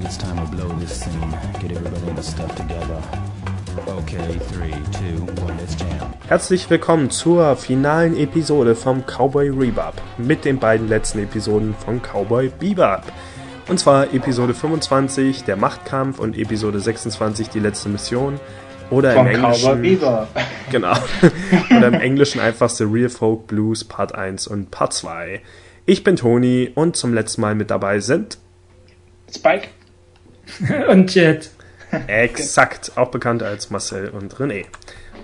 think it's time to blow this scene. Get everybody in the stuff together. Okay, three, two, one, let's jam. Herzlich willkommen zur finalen Episode vom Cowboy Rebop mit den beiden letzten Episoden von Cowboy Bebop. Und zwar Episode 25, der Machtkampf und Episode 26, die letzte Mission. Oder Von im Englischen. Genau. Oder im Englischen einfach The Real Folk Blues Part 1 und Part 2. Ich bin Toni und zum letzten Mal mit dabei sind Spike. Und Jet. exakt, auch bekannt als Marcel und René.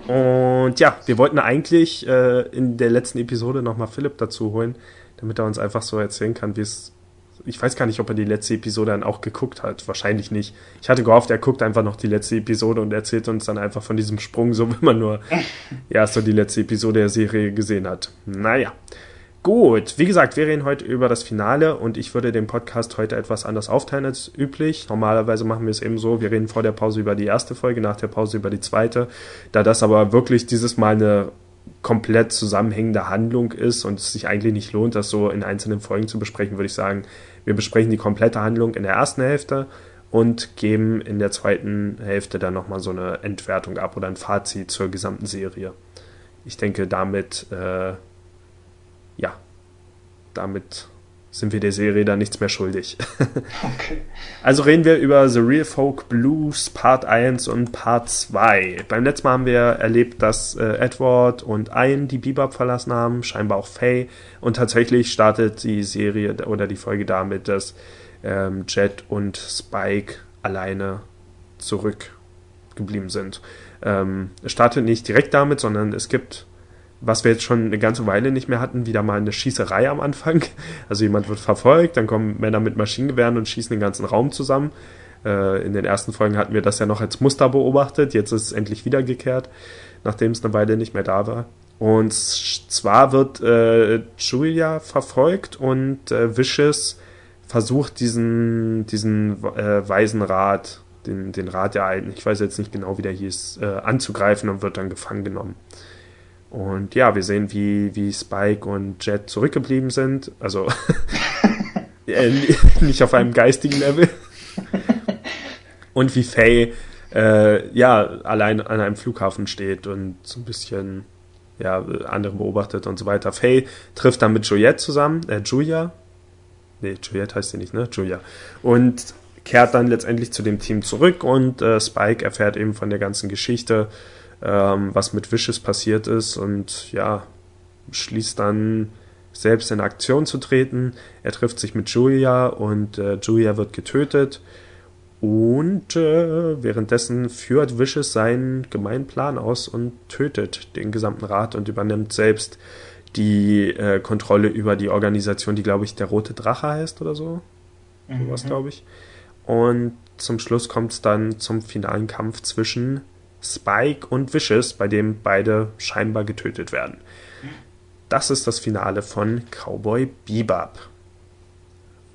Und ja, wir wollten eigentlich äh, in der letzten Episode nochmal Philipp dazu holen, damit er uns einfach so erzählen kann, wie es. Ich weiß gar nicht, ob er die letzte Episode dann auch geguckt hat. Wahrscheinlich nicht. Ich hatte gehofft, er guckt einfach noch die letzte Episode und erzählt uns dann einfach von diesem Sprung, so wenn man nur ja so die letzte Episode der Serie gesehen hat. Naja. Gut, wie gesagt, wir reden heute über das Finale und ich würde den Podcast heute etwas anders aufteilen als üblich. Normalerweise machen wir es eben so, wir reden vor der Pause über die erste Folge, nach der Pause über die zweite. Da das aber wirklich dieses Mal eine komplett zusammenhängende Handlung ist und es sich eigentlich nicht lohnt, das so in einzelnen Folgen zu besprechen, würde ich sagen, wir besprechen die komplette Handlung in der ersten Hälfte und geben in der zweiten Hälfte dann nochmal so eine Entwertung ab oder ein Fazit zur gesamten Serie. Ich denke, damit äh, ja, damit sind wir der Serie dann nichts mehr schuldig. Okay. Also reden wir über The Real Folk Blues Part 1 und Part 2. Beim letzten Mal haben wir erlebt, dass äh, Edward und Ian die Bebop verlassen haben, scheinbar auch Faye. Und tatsächlich startet die Serie oder die Folge damit, dass ähm, Jet und Spike alleine zurückgeblieben sind. Ähm, es startet nicht direkt damit, sondern es gibt was wir jetzt schon eine ganze Weile nicht mehr hatten, wieder mal eine Schießerei am Anfang. Also jemand wird verfolgt, dann kommen Männer mit Maschinengewehren und schießen den ganzen Raum zusammen. Äh, in den ersten Folgen hatten wir das ja noch als Muster beobachtet, jetzt ist es endlich wiedergekehrt, nachdem es eine Weile nicht mehr da war. Und zwar wird äh, Julia verfolgt und äh, Vicious versucht diesen, diesen äh, weisen Rat, den, den Rat der Alten, ich weiß jetzt nicht genau, wie der hieß, äh, anzugreifen und wird dann gefangen genommen. Und ja, wir sehen, wie, wie Spike und Jet zurückgeblieben sind. Also äh, nicht auf einem geistigen Level. Und wie Faye äh, ja allein an einem Flughafen steht und so ein bisschen ja andere beobachtet und so weiter. Faye trifft dann mit Juliette zusammen, äh, Julia. Nee, Juliette heißt sie nicht, ne? Julia. Und kehrt dann letztendlich zu dem Team zurück und äh, Spike erfährt eben von der ganzen Geschichte ähm, was mit Vicious passiert ist und ja, schließt dann selbst in Aktion zu treten. Er trifft sich mit Julia und äh, Julia wird getötet. Und äh, währenddessen führt Vicious seinen gemeinen Plan aus und tötet den gesamten Rat und übernimmt selbst die äh, Kontrolle über die Organisation, die, glaube ich, der Rote Drache heißt oder so. Mhm. Sowas, glaube ich. Und zum Schluss kommt es dann zum finalen Kampf zwischen Spike und Vicious, bei dem beide scheinbar getötet werden. Das ist das Finale von Cowboy Bebop.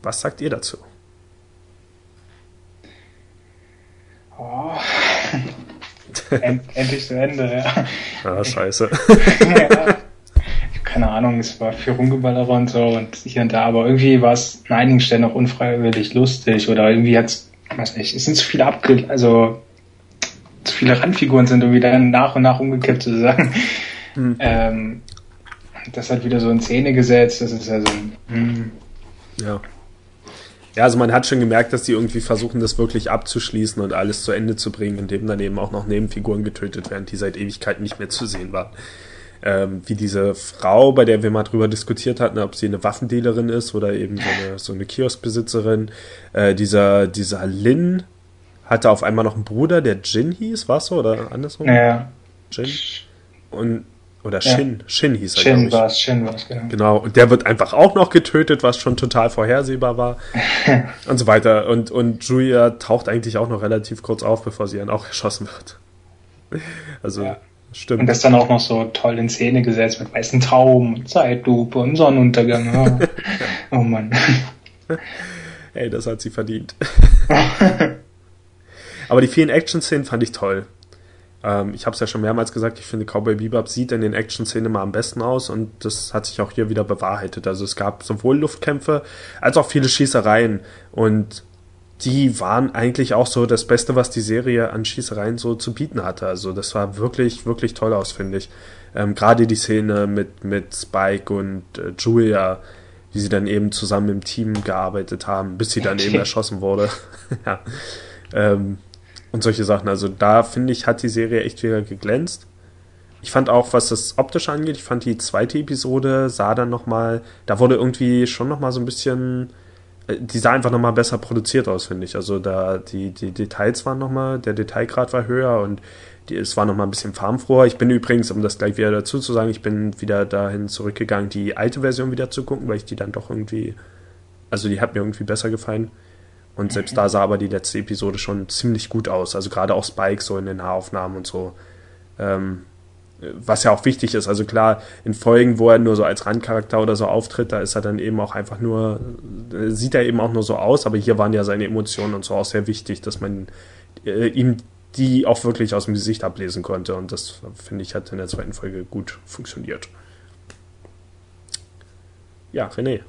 Was sagt ihr dazu? Oh. End, endlich zu Ende, ja. Ah, scheiße. ja. Keine Ahnung, es war viel Rumgeballere und so und hier und da, aber irgendwie war es an einigen Stellen auch unfreiwillig lustig oder irgendwie hat's, weiß nicht, es sind zu viele abge, also zu viele Randfiguren sind irgendwie dann nach und nach umgekippt sozusagen. Mhm. Ähm, das hat wieder so in Szene gesetzt, das ist also, hm, Ja. Ja, also man hat schon gemerkt, dass die irgendwie versuchen, das wirklich abzuschließen und alles zu Ende zu bringen, indem dann eben auch noch Nebenfiguren getötet werden, die seit Ewigkeiten nicht mehr zu sehen waren. Ähm, wie diese Frau, bei der wir mal drüber diskutiert hatten, ob sie eine Waffendealerin ist oder eben so eine, so eine Kioskbesitzerin. Äh, dieser, dieser Lin hatte auf einmal noch einen Bruder, der Jin hieß, war so? Oder andersrum? ja. Jin? Und, oder Ja. Shin, Shin hieß er, Shin ich. war's, Shin war's, genau. Genau, und der wird einfach auch noch getötet, was schon total vorhersehbar war. und so weiter. Und, und Julia taucht eigentlich auch noch relativ kurz auf, bevor sie dann auch erschossen wird. Also, Ja. stimmt. Und das dann auch noch so toll in Szene gesetzt mit weißen Tauben und Zeitlupe und Sonnenuntergang. Ja. oh Mann. Ey, das hat sie verdient. Aber die vielen Action-Szenen fand ich toll. Ähm, ich habe es ja schon mehrmals gesagt, ich finde Cowboy Bebop sieht in den Action-Szenen immer am besten aus und das hat sich auch hier wieder bewahrheitet. Also es gab sowohl Luftkämpfe als auch viele Schießereien und die waren eigentlich auch so das Beste, was die Serie an Schießereien so zu bieten hatte. Also das war wirklich, wirklich toll aus, finde ich. Ähm, Gerade die Szene mit, mit Spike und äh, Julia, wie sie dann eben zusammen im Team gearbeitet haben, bis sie dann eben erschossen wurde. ja. Ähm, und solche Sachen. Also da finde ich, hat die Serie echt wieder geglänzt. Ich fand auch, was das optisch angeht, ich fand die zweite Episode sah dann nochmal, da wurde irgendwie schon nochmal so ein bisschen, äh, die sah einfach nochmal besser produziert aus, finde ich. Also da, die, die Details waren nochmal, der Detailgrad war höher und die, es war nochmal ein bisschen farbenfroher. Ich bin übrigens, um das gleich wieder dazu zu sagen, ich bin wieder dahin zurückgegangen, die alte Version wieder zu gucken, weil ich die dann doch irgendwie, also die hat mir irgendwie besser gefallen. Und selbst da sah aber die letzte Episode schon ziemlich gut aus. Also gerade auch Spike so in den Haaraufnahmen und so. Ähm, was ja auch wichtig ist. Also klar, in Folgen, wo er nur so als Randcharakter oder so auftritt, da ist er dann eben auch einfach nur, sieht er eben auch nur so aus, aber hier waren ja seine Emotionen und so auch sehr wichtig, dass man äh, ihm die auch wirklich aus dem Gesicht ablesen konnte. Und das, finde ich, hat in der zweiten Folge gut funktioniert. Ja, René.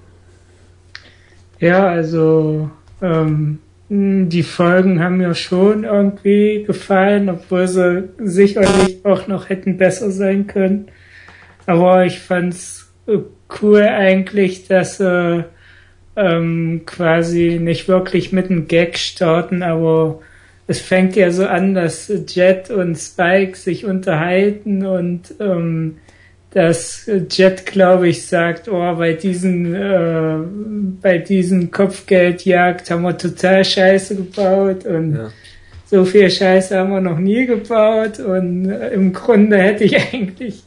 Ja, also ähm, die Folgen haben mir schon irgendwie gefallen, obwohl sie sicherlich auch noch hätten besser sein können. Aber ich fand's cool eigentlich, dass sie ähm, quasi nicht wirklich mit einem Gag starten, aber es fängt ja so an, dass Jet und Spike sich unterhalten und ähm, dass Jet, glaube ich, sagt, oh, bei diesen, äh, bei diesen Kopfgeldjagd haben wir total Scheiße gebaut und ja. so viel Scheiße haben wir noch nie gebaut und äh, im Grunde hätte ich eigentlich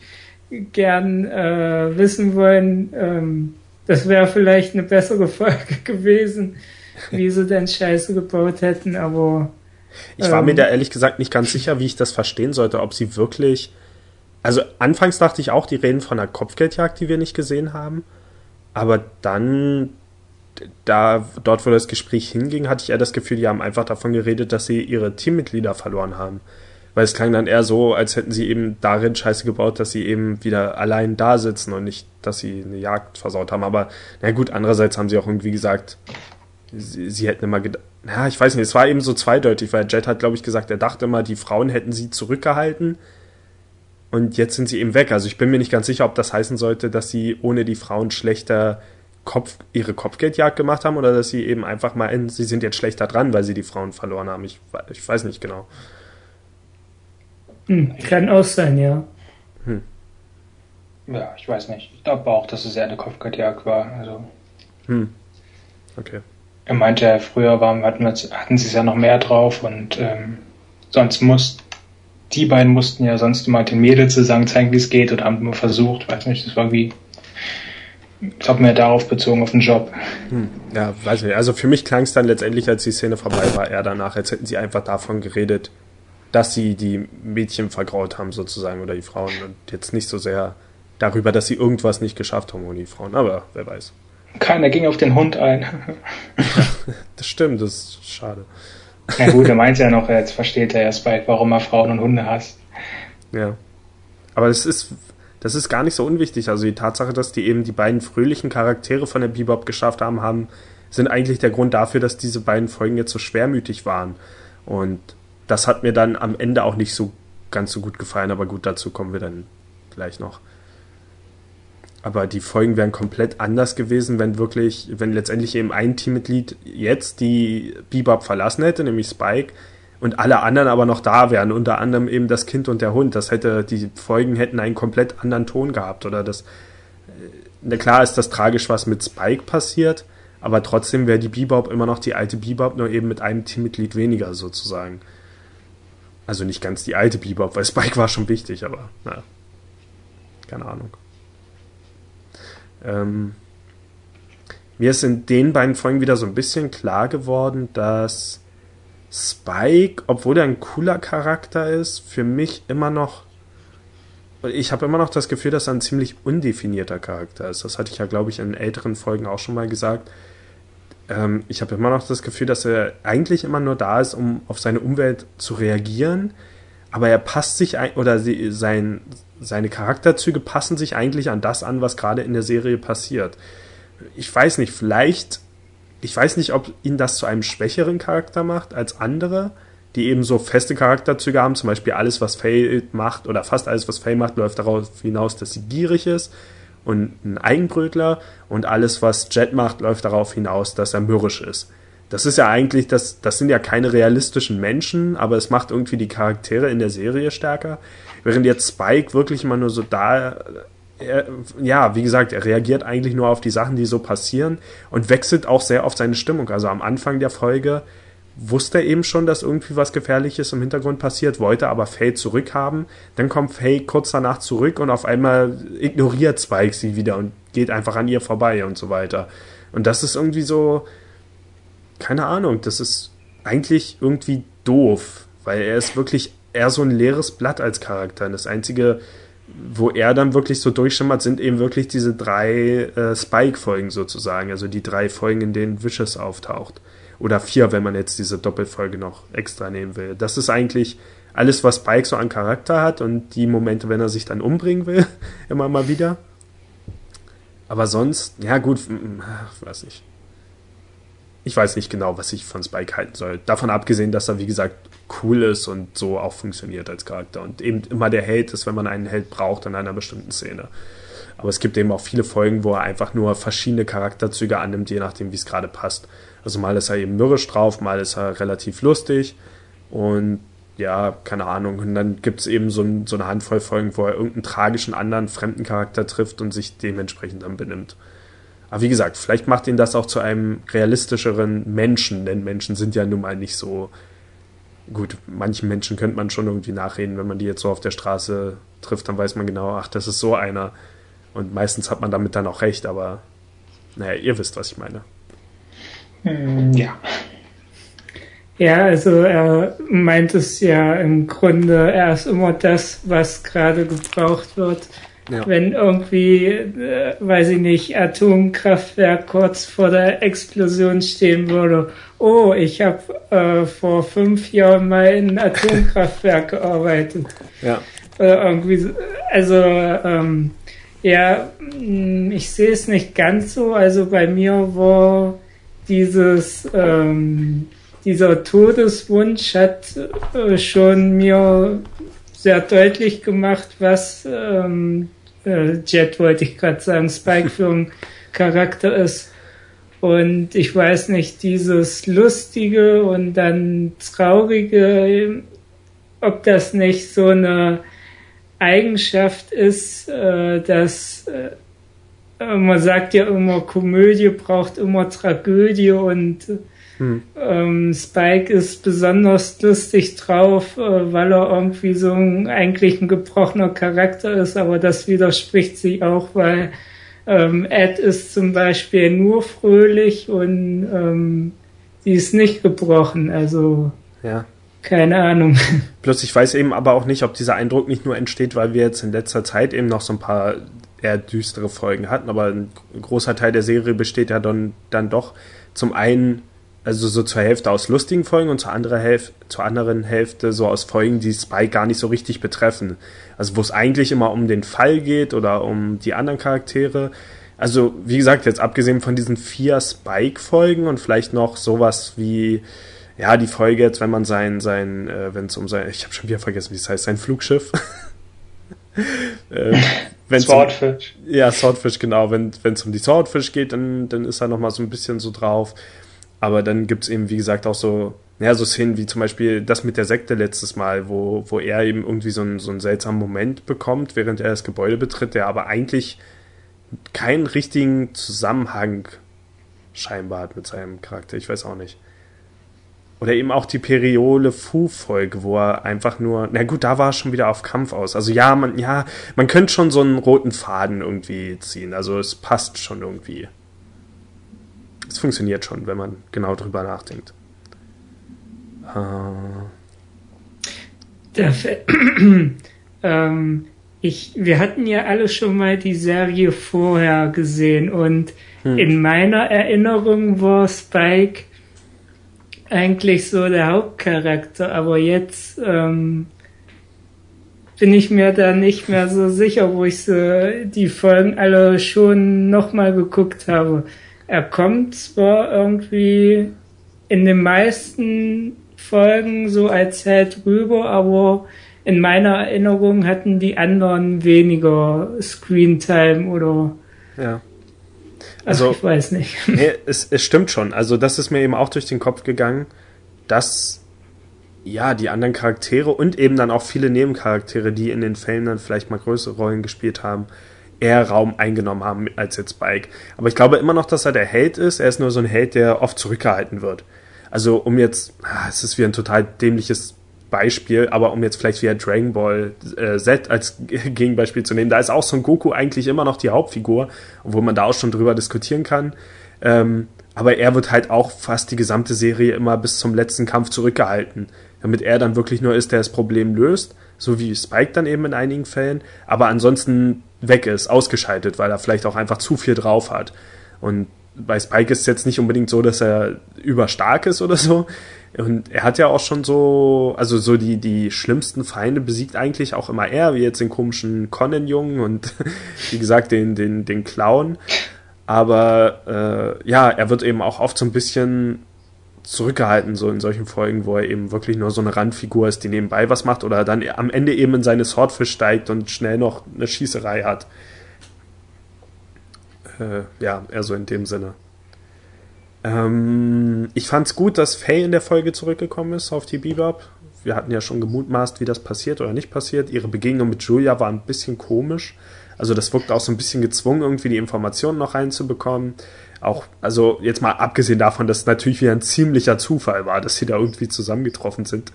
gern äh, wissen wollen, ähm, das wäre vielleicht eine bessere Folge gewesen, wie sie denn Scheiße gebaut hätten, aber ich war ähm, mir da ehrlich gesagt nicht ganz sicher, wie ich das verstehen sollte, ob sie wirklich also anfangs dachte ich auch, die reden von einer Kopfgeldjagd, die wir nicht gesehen haben. Aber dann, da, dort, wo das Gespräch hinging, hatte ich eher das Gefühl, die haben einfach davon geredet, dass sie ihre Teammitglieder verloren haben. Weil es klang dann eher so, als hätten sie eben darin Scheiße gebaut, dass sie eben wieder allein da sitzen und nicht, dass sie eine Jagd versaut haben. Aber na gut, andererseits haben sie auch irgendwie gesagt, sie, sie hätten immer gedacht, na, ich weiß nicht, es war eben so zweideutig, weil Jet hat, glaube ich, gesagt, er dachte immer, die Frauen hätten sie zurückgehalten und jetzt sind sie eben weg. Also ich bin mir nicht ganz sicher, ob das heißen sollte, dass sie ohne die Frauen schlechter Kopf, ihre Kopfgeldjagd gemacht haben oder dass sie eben einfach mal, in, sie sind jetzt schlechter dran, weil sie die Frauen verloren haben. Ich, ich weiß nicht genau. Hm, kann auch sein, ja. Hm. Ja, ich weiß nicht. Ich glaube auch, dass es eher eine Kopfgeldjagd war. Also. Hm. Okay. Er meinte ja, früher waren, hatten, hatten sie es ja noch mehr drauf und ähm, sonst muss, die beiden mussten ja sonst immer den Mädels zusammen zeigen, wie es geht oder haben nur versucht, weiß nicht, das war irgendwie, ich glaube mehr darauf bezogen auf den Job. Hm, ja, weiß nicht. Also für mich klang es dann letztendlich, als die Szene vorbei war, eher danach, als hätten sie einfach davon geredet, dass sie die Mädchen vergraut haben sozusagen oder die Frauen und jetzt nicht so sehr darüber, dass sie irgendwas nicht geschafft haben ohne die Frauen, aber wer weiß. Keiner ging auf den Hund ein. das stimmt, das ist schade. Na gut, er meint ja noch, jetzt versteht er erst bald, warum er Frauen und Hunde hasst. Ja. Aber das ist, das ist gar nicht so unwichtig. Also die Tatsache, dass die eben die beiden fröhlichen Charaktere von der Bebop geschafft haben, haben, sind eigentlich der Grund dafür, dass diese beiden Folgen jetzt so schwermütig waren. Und das hat mir dann am Ende auch nicht so ganz so gut gefallen, aber gut, dazu kommen wir dann gleich noch. Aber die Folgen wären komplett anders gewesen, wenn wirklich, wenn letztendlich eben ein Teammitglied jetzt die Bebop verlassen hätte, nämlich Spike, und alle anderen aber noch da wären, unter anderem eben das Kind und der Hund. Das hätte, die Folgen hätten einen komplett anderen Ton gehabt oder das, na klar ist das tragisch, was mit Spike passiert, aber trotzdem wäre die Bebop immer noch die alte Bebop, nur eben mit einem Teammitglied weniger sozusagen. Also nicht ganz die alte Bebop, weil Spike war schon wichtig, aber naja. Keine Ahnung. Ähm, mir ist in den beiden Folgen wieder so ein bisschen klar geworden, dass Spike, obwohl er ein cooler Charakter ist, für mich immer noch. Ich habe immer noch das Gefühl, dass er ein ziemlich undefinierter Charakter ist. Das hatte ich ja, glaube ich, in älteren Folgen auch schon mal gesagt. Ähm, ich habe immer noch das Gefühl, dass er eigentlich immer nur da ist, um auf seine Umwelt zu reagieren. Aber er passt sich ein, oder sie, sein, seine Charakterzüge passen sich eigentlich an das an, was gerade in der Serie passiert. Ich weiß nicht, vielleicht ich weiß nicht, ob ihn das zu einem schwächeren Charakter macht als andere, die eben so feste Charakterzüge haben. Zum Beispiel alles, was Faye macht oder fast alles, was Faye macht, läuft darauf hinaus, dass sie gierig ist und ein Eigenbrötler und alles, was Jet macht, läuft darauf hinaus, dass er mürrisch ist. Das ist ja eigentlich, das, das sind ja keine realistischen Menschen, aber es macht irgendwie die Charaktere in der Serie stärker. Während jetzt Spike wirklich immer nur so da, er, ja, wie gesagt, er reagiert eigentlich nur auf die Sachen, die so passieren und wechselt auch sehr oft seine Stimmung. Also am Anfang der Folge wusste er eben schon, dass irgendwie was Gefährliches im Hintergrund passiert, wollte aber Faye zurückhaben. Dann kommt Faye kurz danach zurück und auf einmal ignoriert Spike sie wieder und geht einfach an ihr vorbei und so weiter. Und das ist irgendwie so, keine Ahnung, das ist eigentlich irgendwie doof, weil er ist wirklich eher so ein leeres Blatt als Charakter. Und das einzige, wo er dann wirklich so durchschimmert, sind eben wirklich diese drei äh, Spike-Folgen sozusagen, also die drei Folgen, in denen Vicious auftaucht. Oder vier, wenn man jetzt diese Doppelfolge noch extra nehmen will. Das ist eigentlich alles, was Spike so an Charakter hat und die Momente, wenn er sich dann umbringen will, immer mal wieder. Aber sonst, ja gut, weiß nicht. Ich weiß nicht genau, was ich von Spike halten soll. Davon abgesehen, dass er, wie gesagt, cool ist und so auch funktioniert als Charakter und eben immer der Held ist, wenn man einen Held braucht in einer bestimmten Szene. Aber es gibt eben auch viele Folgen, wo er einfach nur verschiedene Charakterzüge annimmt, je nachdem, wie es gerade passt. Also mal ist er eben mürrisch drauf, mal ist er relativ lustig und ja, keine Ahnung. Und dann gibt es eben so, ein, so, eine Handvoll Folgen, wo er irgendeinen tragischen anderen fremden Charakter trifft und sich dementsprechend dann benimmt. Aber wie gesagt, vielleicht macht ihn das auch zu einem realistischeren Menschen, denn Menschen sind ja nun mal nicht so. Gut, manchen Menschen könnte man schon irgendwie nachreden, wenn man die jetzt so auf der Straße trifft, dann weiß man genau, ach, das ist so einer. Und meistens hat man damit dann auch recht, aber naja, ihr wisst, was ich meine. Hm, ja. Ja, also er meint es ja im Grunde, er ist immer das, was gerade gebraucht wird. Ja. Wenn irgendwie, äh, weiß ich nicht, Atomkraftwerk kurz vor der Explosion stehen würde. Oh, ich habe äh, vor fünf Jahren mal in ein Atomkraftwerk gearbeitet. Ja. Äh, irgendwie, also ähm, ja, hm, ich sehe es nicht ganz so. Also bei mir war dieses ähm, dieser Todeswunsch hat äh, schon mir sehr deutlich gemacht, was ähm, äh, Jet wollte ich gerade sagen, Spike für ein Charakter ist. Und ich weiß nicht, dieses Lustige und dann Traurige, ob das nicht so eine Eigenschaft ist, äh, dass äh, man sagt ja immer, Komödie braucht immer Tragödie und hm. ähm, Spike ist besonders lustig drauf, äh, weil er irgendwie so ein, eigentlich ein gebrochener Charakter ist, aber das widerspricht sich auch, weil ähm, Ed ist zum Beispiel nur fröhlich und ähm, die ist nicht gebrochen, also ja. keine Ahnung. Plus ich weiß eben aber auch nicht, ob dieser Eindruck nicht nur entsteht, weil wir jetzt in letzter Zeit eben noch so ein paar eher düstere Folgen hatten, aber ein großer Teil der Serie besteht ja dann, dann doch zum einen also so zur Hälfte aus lustigen Folgen und zur, andere Hälfte, zur anderen Hälfte so aus Folgen, die Spike gar nicht so richtig betreffen. Also wo es eigentlich immer um den Fall geht oder um die anderen Charaktere. Also wie gesagt, jetzt abgesehen von diesen vier Spike-Folgen und vielleicht noch sowas wie ja die Folge jetzt, wenn man sein sein, äh, wenn es um sein, ich habe schon wieder vergessen, wie es heißt, sein Flugschiff. äh, Swordfish. Um, ja, Swordfish, genau. Wenn es um die Swordfish geht, dann, dann ist er nochmal so ein bisschen so drauf. Aber dann gibt es eben, wie gesagt, auch so, ja, so Szenen wie zum Beispiel das mit der Sekte letztes Mal, wo, wo er eben irgendwie so einen, so einen seltsamen Moment bekommt, während er das Gebäude betritt, der aber eigentlich keinen richtigen Zusammenhang scheinbar hat mit seinem Charakter. Ich weiß auch nicht. Oder eben auch die Periole Fu-Folge, wo er einfach nur, na gut, da war er schon wieder auf Kampf aus. Also ja, man, ja, man könnte schon so einen roten Faden irgendwie ziehen. Also es passt schon irgendwie. Es funktioniert schon, wenn man genau drüber nachdenkt. Äh. Ähm, ich, wir hatten ja alle schon mal die Serie vorher gesehen und hm. in meiner Erinnerung war Spike eigentlich so der Hauptcharakter, aber jetzt ähm, bin ich mir da nicht mehr so sicher, wo ich so die Folgen alle schon nochmal geguckt habe. Er kommt zwar irgendwie in den meisten Folgen so als Held rüber, aber in meiner Erinnerung hatten die anderen weniger Screentime oder. Ja. Also, ich weiß nicht. Nee, es, es stimmt schon. Also, das ist mir eben auch durch den Kopf gegangen, dass ja, die anderen Charaktere und eben dann auch viele Nebencharaktere, die in den Fällen dann vielleicht mal größere Rollen gespielt haben, eher Raum eingenommen haben als jetzt Spike. Aber ich glaube immer noch, dass er der Held ist. Er ist nur so ein Held, der oft zurückgehalten wird. Also um jetzt, ah, es ist wie ein total dämliches Beispiel, aber um jetzt vielleicht wieder Dragon Ball äh, Z als Gegenbeispiel zu nehmen, da ist auch Son Goku eigentlich immer noch die Hauptfigur, obwohl man da auch schon drüber diskutieren kann. Ähm, aber er wird halt auch fast die gesamte Serie immer bis zum letzten Kampf zurückgehalten damit er dann wirklich nur ist, der das Problem löst, so wie Spike dann eben in einigen Fällen, aber ansonsten weg ist, ausgeschaltet, weil er vielleicht auch einfach zu viel drauf hat. Und bei Spike ist es jetzt nicht unbedingt so, dass er überstark ist oder so. Und er hat ja auch schon so, also so die, die schlimmsten Feinde besiegt eigentlich auch immer er, wie jetzt den komischen Conan-Jungen und wie gesagt den, den, den Clown. Aber äh, ja, er wird eben auch oft so ein bisschen zurückgehalten, so in solchen Folgen, wo er eben wirklich nur so eine Randfigur ist, die nebenbei was macht oder dann am Ende eben in seine Swordfish steigt und schnell noch eine Schießerei hat. Äh, ja, eher so in dem Sinne. Ähm, ich fand's gut, dass Faye in der Folge zurückgekommen ist auf die Bebop. Wir hatten ja schon gemutmaßt, wie das passiert oder nicht passiert. Ihre Begegnung mit Julia war ein bisschen komisch. Also das wirkt auch so ein bisschen gezwungen, irgendwie die Informationen noch reinzubekommen auch, also jetzt mal abgesehen davon, dass es natürlich wieder ein ziemlicher Zufall war, dass sie da irgendwie zusammengetroffen sind.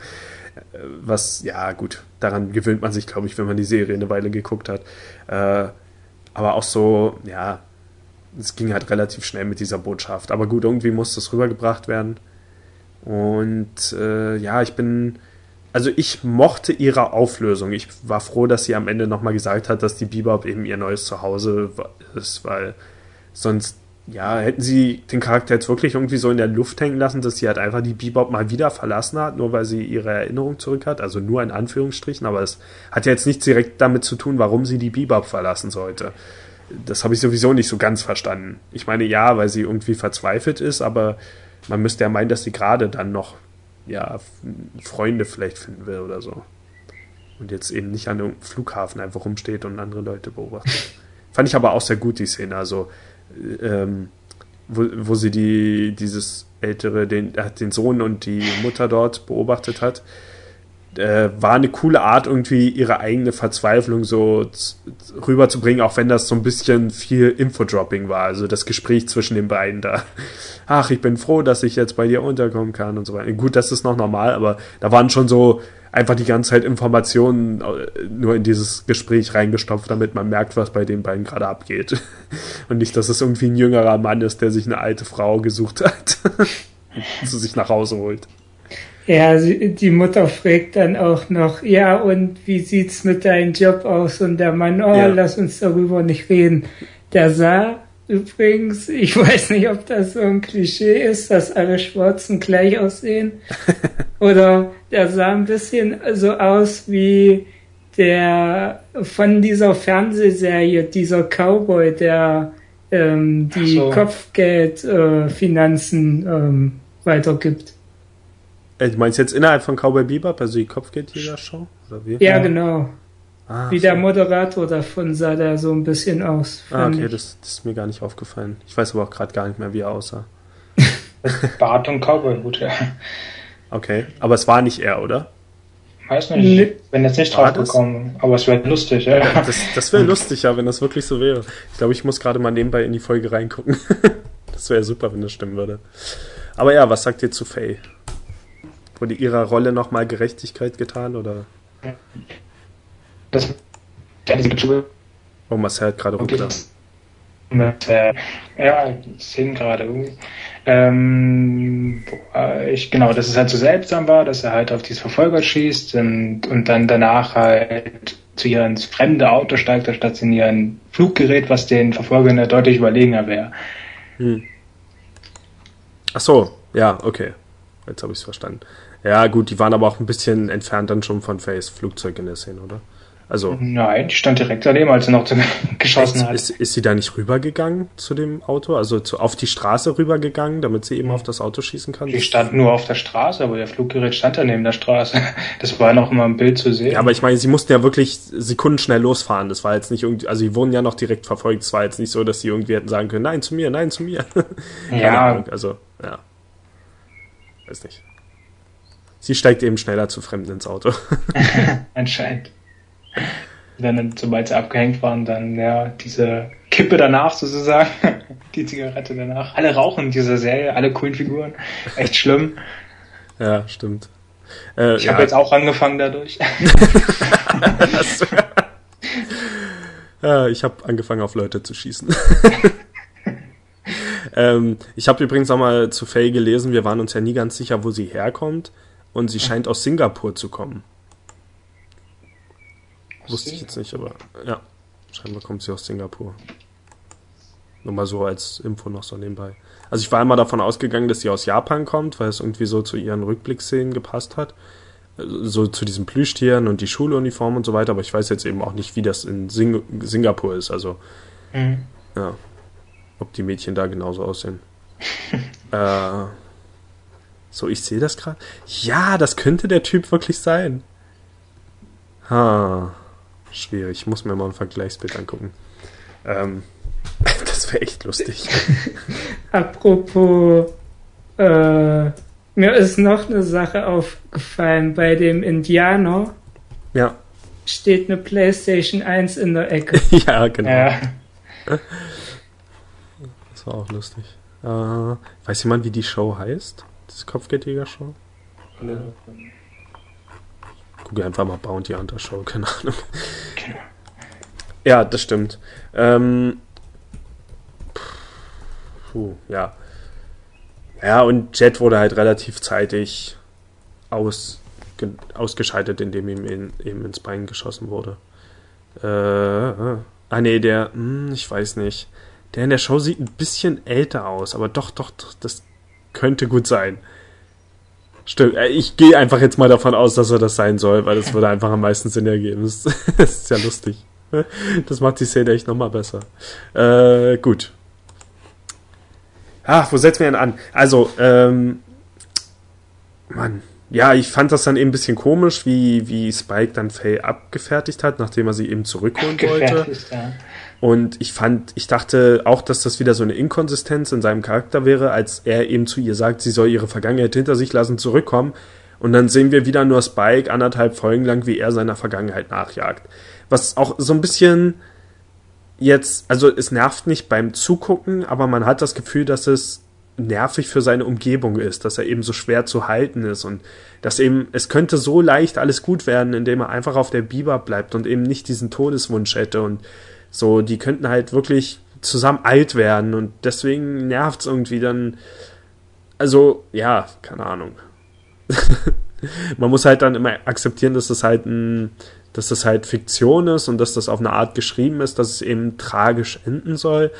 Äh, was, ja, gut, daran gewöhnt man sich, glaube ich, wenn man die Serie eine Weile geguckt hat. Äh, aber auch so, ja, es ging halt relativ schnell mit dieser Botschaft. Aber gut, irgendwie musste es rübergebracht werden. Und äh, ja, ich bin, also ich mochte ihre Auflösung. Ich war froh, dass sie am Ende nochmal gesagt hat, dass die Bebop eben ihr neues Zuhause ist, weil sonst ja, hätten sie den Charakter jetzt wirklich irgendwie so in der Luft hängen lassen, dass sie halt einfach die Bebop mal wieder verlassen hat, nur weil sie ihre Erinnerung zurück hat, also nur in Anführungsstrichen, aber es hat ja jetzt nichts direkt damit zu tun, warum sie die Bebop verlassen sollte. Das habe ich sowieso nicht so ganz verstanden. Ich meine, ja, weil sie irgendwie verzweifelt ist, aber man müsste ja meinen, dass sie gerade dann noch, ja, Freunde vielleicht finden will oder so. Und jetzt eben nicht an einem Flughafen einfach rumsteht und andere Leute beobachtet. Fand ich aber auch sehr gut, die Szene. Also, ähm, wo, wo sie die, dieses ältere, den, äh, den Sohn und die Mutter dort beobachtet hat, äh, war eine coole Art, irgendwie ihre eigene Verzweiflung so rüberzubringen, auch wenn das so ein bisschen viel Infodropping war, also das Gespräch zwischen den beiden da. Ach, ich bin froh, dass ich jetzt bei dir unterkommen kann und so weiter. Gut, das ist noch normal, aber da waren schon so einfach die ganze Zeit Informationen äh, nur in dieses Gespräch reingestopft, damit man merkt, was bei den beiden gerade abgeht. Und nicht, dass es irgendwie ein jüngerer Mann ist, der sich eine alte Frau gesucht hat, zu sich nach Hause holt. Ja, die Mutter fragt dann auch noch, ja, und wie sieht's mit deinem Job aus? Und der Mann, oh, ja. lass uns darüber nicht reden. Der sah übrigens, ich weiß nicht, ob das so ein Klischee ist, dass alle Schwarzen gleich aussehen. Oder der sah ein bisschen so aus wie der von dieser Fernsehserie, dieser Cowboy, der ähm, die so. Kopfgeldfinanzen äh, ähm, weitergibt. Äh, du meinst jetzt innerhalb von Cowboy Bebop, also die Kopfgeldjäger-Show? Ja, ja, genau. Ah, Wie so. der Moderator davon sah der so ein bisschen aus. Ah, okay, das, das, ist mir gar nicht aufgefallen. Ich weiß aber auch gerade gar nicht mehr, wie er aussah. Bart und Cowboy-Hut, ja. Okay, aber es war nicht er, oder? Weiß nicht, nee. wenn jetzt nicht drauf gekommen, aber es wäre lustig, ja. Das, das wäre lustig, ja, wenn das wirklich so wäre. Ich glaube, ich muss gerade mal nebenbei in die Folge reingucken. das wäre super, wenn das stimmen würde. Aber ja, was sagt ihr zu Faye? Wurde ihrer Rolle nochmal Gerechtigkeit getan, oder? Das Oh, Marcel hat gerade runter. Äh, ja, ich sehe gerade irgendwie. Ähm, ich, genau, dass es halt so seltsam war, dass er halt auf dieses Verfolger schießt und, und dann danach halt zu ihr ins fremde Auto steigt, anstatt in ihren Fluggerät, was den Verfolgern ja deutlich überlegener wäre. Hm. Ach so, ja, okay. Jetzt habe ich es verstanden. Ja, gut, die waren aber auch ein bisschen entfernt dann schon von Face Flugzeug in der Szene, oder? Also. Nein, die stand direkt daneben, als er noch geschossen hat. Ist, ist sie da nicht rübergegangen zu dem Auto? Also zu, auf die Straße rübergegangen, damit sie eben auf das Auto schießen kann? Die stand nur auf der Straße, aber der Fluggerät stand da neben der Straße. Das war noch immer im Bild zu sehen. Ja, aber ich meine, sie mussten ja wirklich sekundenschnell losfahren. Das war jetzt nicht irgendwie, also sie wurden ja noch direkt verfolgt. Es war jetzt nicht so, dass sie irgendwie hätten sagen können, nein zu mir, nein zu mir. ja. Also, ja. Weiß nicht. Sie steigt eben schneller zu Fremden ins Auto. Anscheinend. Dann, sobald sie abgehängt waren, dann ja diese Kippe danach sozusagen, die Zigarette danach. Alle rauchen in dieser Serie, alle coolen Figuren. Echt schlimm. Ja, stimmt. Äh, ich habe ja. jetzt auch angefangen dadurch. ja, ich habe angefangen auf Leute zu schießen. ähm, ich habe übrigens auch mal zu Faye gelesen, wir waren uns ja nie ganz sicher, wo sie herkommt. Und sie scheint aus Singapur zu kommen. Wusste ich jetzt nicht, aber ja, scheinbar kommt sie aus Singapur. Nur mal so als Info noch so nebenbei. Also ich war einmal davon ausgegangen, dass sie aus Japan kommt, weil es irgendwie so zu ihren Rückblickszenen gepasst hat. So zu diesen Plüschtieren und die Schuluniform und so weiter, aber ich weiß jetzt eben auch nicht, wie das in Sing Singapur ist. Also, mhm. ja, ob die Mädchen da genauso aussehen. äh, so, ich sehe das gerade. Ja, das könnte der Typ wirklich sein. Ha, schwierig. Ich muss mir mal ein Vergleichsbild angucken. Ähm, das wäre echt lustig. Apropos, äh, mir ist noch eine Sache aufgefallen. Bei dem Indianer ja. steht eine PlayStation 1 in der Ecke. ja, genau. Ja. Das war auch lustig. Äh, weiß jemand, wie die Show heißt? Das Kopfgeldjäger-Show? Ja. Gucke einfach mal Bounty Hunter Show, keine Ahnung. Okay. Ja, das stimmt. Ähm, puh, ja. Ja, und Jet wurde halt relativ zeitig aus, ausgeschaltet, indem ihm in, eben ins Bein geschossen wurde. Äh, ah, nee, der, hm, ich weiß nicht. Der in der Show sieht ein bisschen älter aus, aber doch, doch, doch das könnte gut sein. Stimmt, äh, ich gehe einfach jetzt mal davon aus, dass er das sein soll, weil das würde einfach am meisten Sinn ergeben. Das, ist ja lustig. Das macht die Szene echt nochmal besser. Äh, gut. Ah, wo setzen wir denn an? Also, ähm, Mann. Ja, ich fand das dann eben ein bisschen komisch, wie, wie Spike dann Faye abgefertigt hat, nachdem er sie eben zurückholen wollte. Ja. Und ich fand, ich dachte auch, dass das wieder so eine Inkonsistenz in seinem Charakter wäre, als er eben zu ihr sagt, sie soll ihre Vergangenheit hinter sich lassen, zurückkommen. Und dann sehen wir wieder nur Spike anderthalb Folgen lang, wie er seiner Vergangenheit nachjagt. Was auch so ein bisschen jetzt, also es nervt nicht beim Zugucken, aber man hat das Gefühl, dass es nervig für seine Umgebung ist, dass er eben so schwer zu halten ist und dass eben, es könnte so leicht alles gut werden, indem er einfach auf der Biber bleibt und eben nicht diesen Todeswunsch hätte und so, die könnten halt wirklich zusammen alt werden und deswegen nervt es irgendwie dann. Also, ja, keine Ahnung. Man muss halt dann immer akzeptieren, dass das halt ein, dass das halt Fiktion ist und dass das auf eine Art geschrieben ist, dass es eben tragisch enden soll.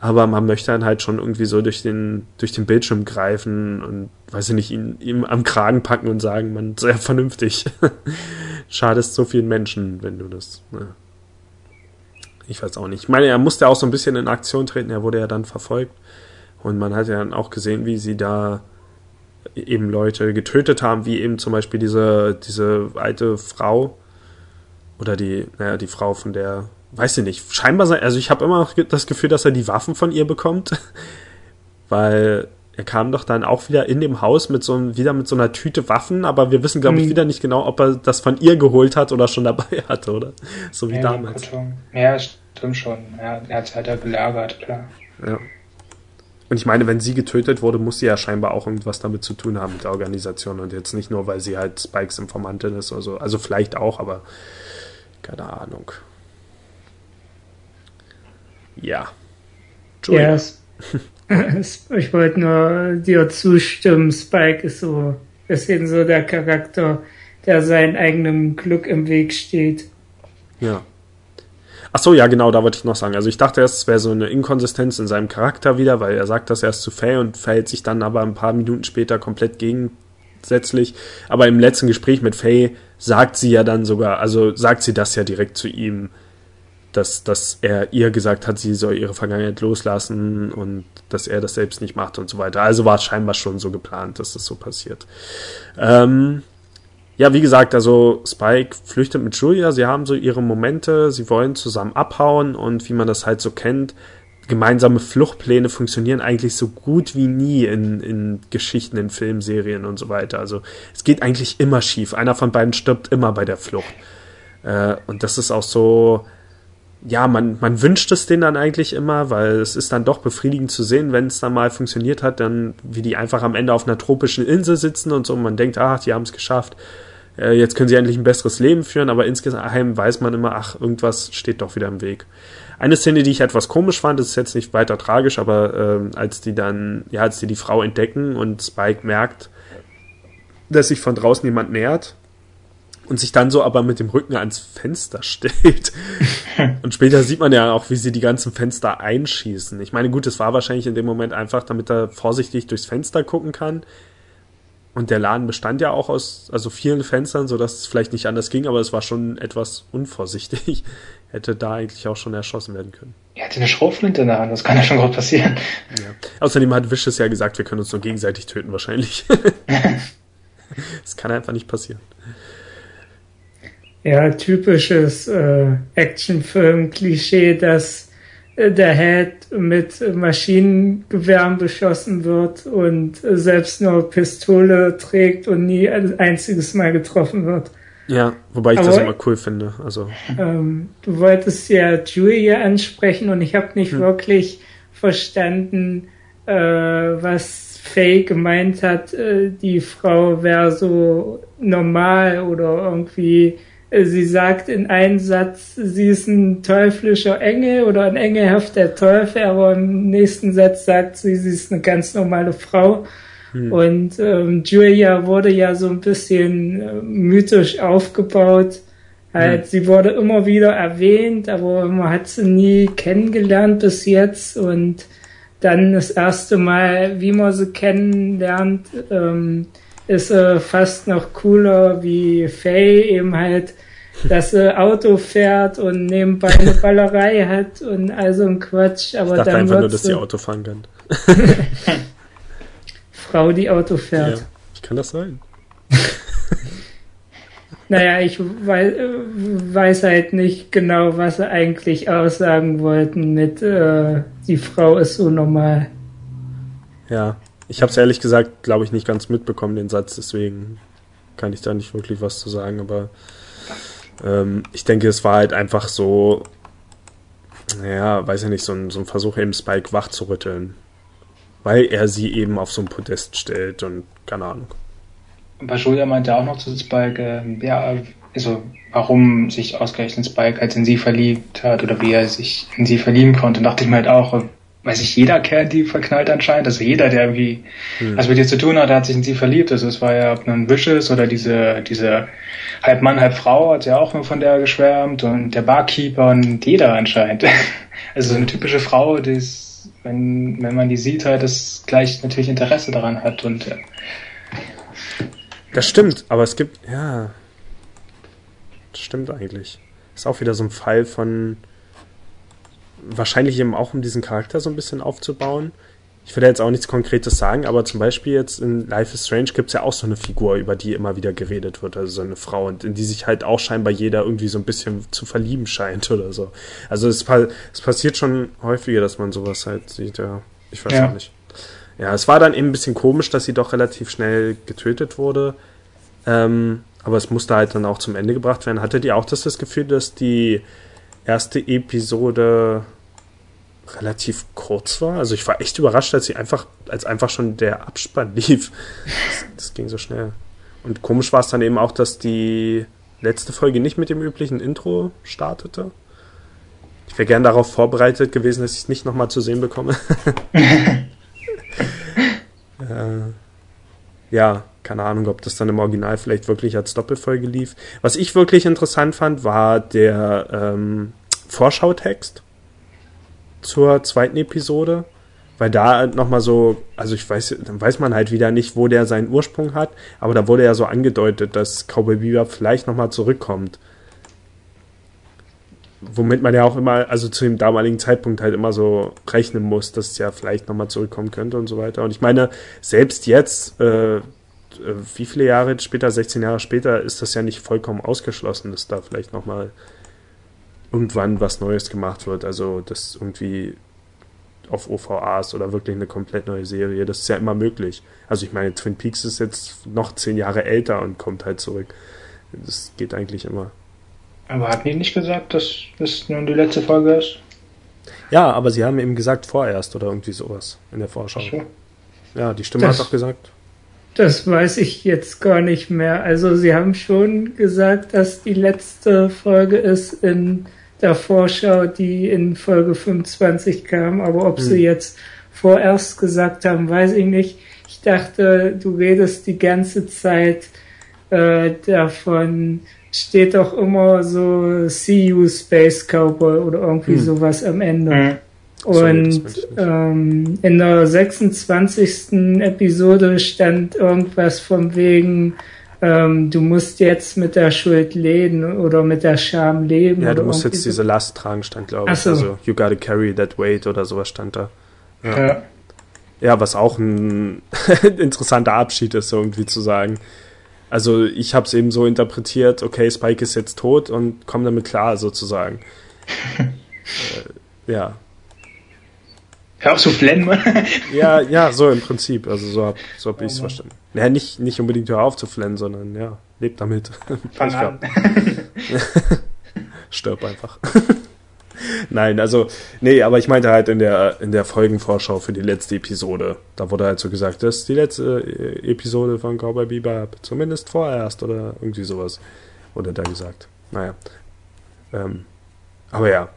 Aber man möchte dann halt schon irgendwie so durch den, durch den Bildschirm greifen und, weiß ich nicht, ihn, ihm am Kragen packen und sagen, man, sehr vernünftig. Schadest so vielen Menschen, wenn du das. Ne ich weiß auch nicht. Ich meine, er musste auch so ein bisschen in Aktion treten, er wurde ja dann verfolgt. Und man hat ja dann auch gesehen, wie sie da eben Leute getötet haben, wie eben zum Beispiel diese, diese alte Frau oder die, naja, die Frau von der, weiß ich nicht, scheinbar, sein, also ich habe immer das Gefühl, dass er die Waffen von ihr bekommt, weil er kam doch dann auch wieder in dem Haus mit so wieder mit so einer Tüte Waffen, aber wir wissen, glaube ich, mhm. wieder nicht genau, ob er das von ihr geholt hat oder schon dabei hatte, oder? So wie ja, damals. Ja, stimmt schon. Ja, er hat es halt gelagert, klar. Ja. Und ich meine, wenn sie getötet wurde, muss sie ja scheinbar auch irgendwas damit zu tun haben mit der Organisation und jetzt nicht nur, weil sie halt Spikes Informantin ist oder so. Also vielleicht auch, aber keine Ahnung. Ja. Ja, ich wollte nur dir zustimmen, Spike ist so ist eben so der Charakter, der seinem eigenen Glück im Weg steht. Ja. Ach so, ja, genau, da wollte ich noch sagen. Also ich dachte erst, es wäre so eine Inkonsistenz in seinem Charakter wieder, weil er sagt das erst zu Faye und verhält sich dann aber ein paar Minuten später komplett gegensätzlich. Aber im letzten Gespräch mit Faye sagt sie ja dann sogar, also sagt sie das ja direkt zu ihm, dass, dass er ihr gesagt hat, sie soll ihre Vergangenheit loslassen und dass er das selbst nicht macht und so weiter. Also war es scheinbar schon so geplant, dass das so passiert. Ähm, ja, wie gesagt, also Spike flüchtet mit Julia, sie haben so ihre Momente, sie wollen zusammen abhauen und wie man das halt so kennt, gemeinsame Fluchtpläne funktionieren eigentlich so gut wie nie in, in Geschichten, in Filmserien und so weiter. Also es geht eigentlich immer schief. Einer von beiden stirbt immer bei der Flucht. Äh, und das ist auch so, ja, man, man wünscht es denen dann eigentlich immer, weil es ist dann doch befriedigend zu sehen, wenn es dann mal funktioniert hat, dann wie die einfach am Ende auf einer tropischen Insel sitzen und so und man denkt, ach, die haben es geschafft. Äh, jetzt können sie endlich ein besseres Leben führen, aber insgeheim weiß man immer, ach, irgendwas steht doch wieder im Weg. Eine Szene, die ich etwas komisch fand, ist jetzt nicht weiter tragisch, aber äh, als die dann, ja, als die die Frau entdecken und Spike merkt, dass sich von draußen jemand nähert, und sich dann so aber mit dem Rücken ans Fenster stellt. und später sieht man ja auch, wie sie die ganzen Fenster einschießen. Ich meine, gut, es war wahrscheinlich in dem Moment einfach, damit er vorsichtig durchs Fenster gucken kann. Und der Laden bestand ja auch aus also vielen Fenstern, so dass es vielleicht nicht anders ging, aber es war schon etwas unvorsichtig. Hätte da eigentlich auch schon erschossen werden können. Er hatte eine Schrotflinte in der Hand, das kann ja schon gut passieren. Ja. Außerdem hat Vicious ja gesagt, wir können uns nur gegenseitig töten wahrscheinlich. das kann einfach nicht passieren ja, typisches äh, Actionfilm-Klischee, dass äh, der Head mit Maschinengewehren beschossen wird und äh, selbst nur Pistole trägt und nie ein einziges Mal getroffen wird. Ja, wobei ich Aber, das immer cool finde. Also. Ähm, du wolltest ja Julia ansprechen und ich habe nicht hm. wirklich verstanden, äh, was Faye gemeint hat, äh, die Frau wäre so normal oder irgendwie Sie sagt in einem Satz, sie ist ein teuflischer Engel oder ein engelhafter Teufel, aber im nächsten Satz sagt sie, sie ist eine ganz normale Frau. Hm. Und ähm, Julia wurde ja so ein bisschen äh, mythisch aufgebaut. Halt, hm. sie wurde immer wieder erwähnt, aber man hat sie nie kennengelernt bis jetzt. Und dann das erste Mal, wie man sie kennenlernt, ähm, ist äh, fast noch cooler wie Faye eben halt das äh, Auto fährt und nebenbei eine Ballerei hat und also ein Quatsch. Aber ich dachte dann einfach nur, dass sie Auto fahren kann. Frau, die Auto fährt. Ja, ich kann das sein. naja, ich weiß, weiß, halt nicht genau, was sie eigentlich aussagen wollten mit äh, die Frau ist so normal. Ja, ich habe es ehrlich gesagt, glaube ich, nicht ganz mitbekommen, den Satz, deswegen kann ich da nicht wirklich was zu sagen, aber ähm, ich denke, es war halt einfach so, naja, weiß ja nicht, so ein, so ein Versuch, eben Spike wach zu rütteln. Weil er sie eben auf so ein Podest stellt und keine Ahnung. Bei Julia meinte auch noch zu Spike, äh, ja, also warum sich ausgerechnet Spike halt in sie verliebt hat oder wie er sich in sie verlieben konnte. Und dachte ich mir halt auch, weiß ich, jeder Kerl, die verknallt anscheinend. Also jeder, der irgendwie hm. was mit ihr zu tun hat, der hat sich in sie verliebt. Also es war ja ob nun Wishes oder diese, diese halb Mann, halb Frau hat ja auch nur von der geschwärmt und der Barkeeper und jeder anscheinend. Also so eine typische Frau, die ist, wenn, wenn man die sieht, halt das gleich natürlich Interesse daran hat und ja. Das stimmt, aber es gibt, ja, das stimmt eigentlich. Ist auch wieder so ein Fall von, wahrscheinlich eben auch um diesen Charakter so ein bisschen aufzubauen. Ich will jetzt auch nichts Konkretes sagen, aber zum Beispiel jetzt in Life is Strange gibt es ja auch so eine Figur, über die immer wieder geredet wird, also so eine Frau, und in die sich halt auch scheinbar jeder irgendwie so ein bisschen zu verlieben scheint oder so. Also es, es passiert schon häufiger, dass man sowas halt sieht, ja. Ich weiß ja. auch nicht. Ja, es war dann eben ein bisschen komisch, dass sie doch relativ schnell getötet wurde. Ähm, aber es musste halt dann auch zum Ende gebracht werden. Hattet ihr auch das, das Gefühl, dass die erste Episode relativ kurz war. Also ich war echt überrascht, als sie einfach, als einfach schon der Abspann lief. Das, das ging so schnell. Und komisch war es dann eben auch, dass die letzte Folge nicht mit dem üblichen Intro startete. Ich wäre gern darauf vorbereitet gewesen, dass ich es nicht nochmal zu sehen bekomme. äh, ja, keine Ahnung, ob das dann im Original vielleicht wirklich als Doppelfolge lief. Was ich wirklich interessant fand, war der ähm, Vorschautext zur zweiten Episode, weil da nochmal so, also ich weiß, dann weiß man halt wieder nicht, wo der seinen Ursprung hat, aber da wurde ja so angedeutet, dass Cowboy Bebop vielleicht nochmal zurückkommt. Womit man ja auch immer, also zu dem damaligen Zeitpunkt halt immer so rechnen muss, dass es ja vielleicht nochmal zurückkommen könnte und so weiter. Und ich meine, selbst jetzt, äh, wie viele Jahre später, 16 Jahre später, ist das ja nicht vollkommen ausgeschlossen, dass da vielleicht nochmal irgendwann was Neues gemacht wird. Also, dass irgendwie auf OVAs oder wirklich eine komplett neue Serie, das ist ja immer möglich. Also, ich meine, Twin Peaks ist jetzt noch zehn Jahre älter und kommt halt zurück. Das geht eigentlich immer. Aber hatten die nicht gesagt, dass das nun die letzte Folge ist? Ja, aber sie haben eben gesagt vorerst oder irgendwie sowas in der Vorschau. So. Ja, die Stimme Das- hat doch gesagt. Das weiß ich jetzt gar nicht mehr. Also sie haben schon gesagt, dass die letzte Folge ist in der Vorschau, die in Folge 25 kam. Aber ob sie Hm. jetzt vorerst gesagt haben, weiß ich nicht. Ich dachte, du redest die ganze Zeit äh, davon, steht doch immer so See you Space Cowboy oder irgendwie Hm. sowas am Ende. Und ähm, in der 26. Episode stand irgendwas von wegen, ähm, du musst jetzt mit der Schuld leben oder mit der Scham leben. Ja, du musst jetzt diese Last tragen, stand, glaube ich. so. Also, you gotta carry that weight oder sowas stand da. Ja. Ja, was auch ein interessanter Abschied ist, so irgendwie zu sagen. Also ich habe es eben so interpretiert, okay, Spike ist jetzt tot und komm damit klar, sozusagen. äh, ja. Hör auf zu flennen. Ja, ja, so im Prinzip. Also so hab, so hab Oh ich es Mann. verstanden. Ja, nicht, nicht unbedingt hör auf zu flennen, sondern ja, lebt damit. Fang an. Stirb einfach. Nein, also, nee, aber ich meinte halt in der, in der Folgenvorschau für die letzte Episode. Da wurde halt so gesagt, das ist die letzte äh, Episode von Cowboy Bebop. Zumindest vorerst oder irgendwie sowas. Wurde da gesagt. Naja. Ähm, aber ja.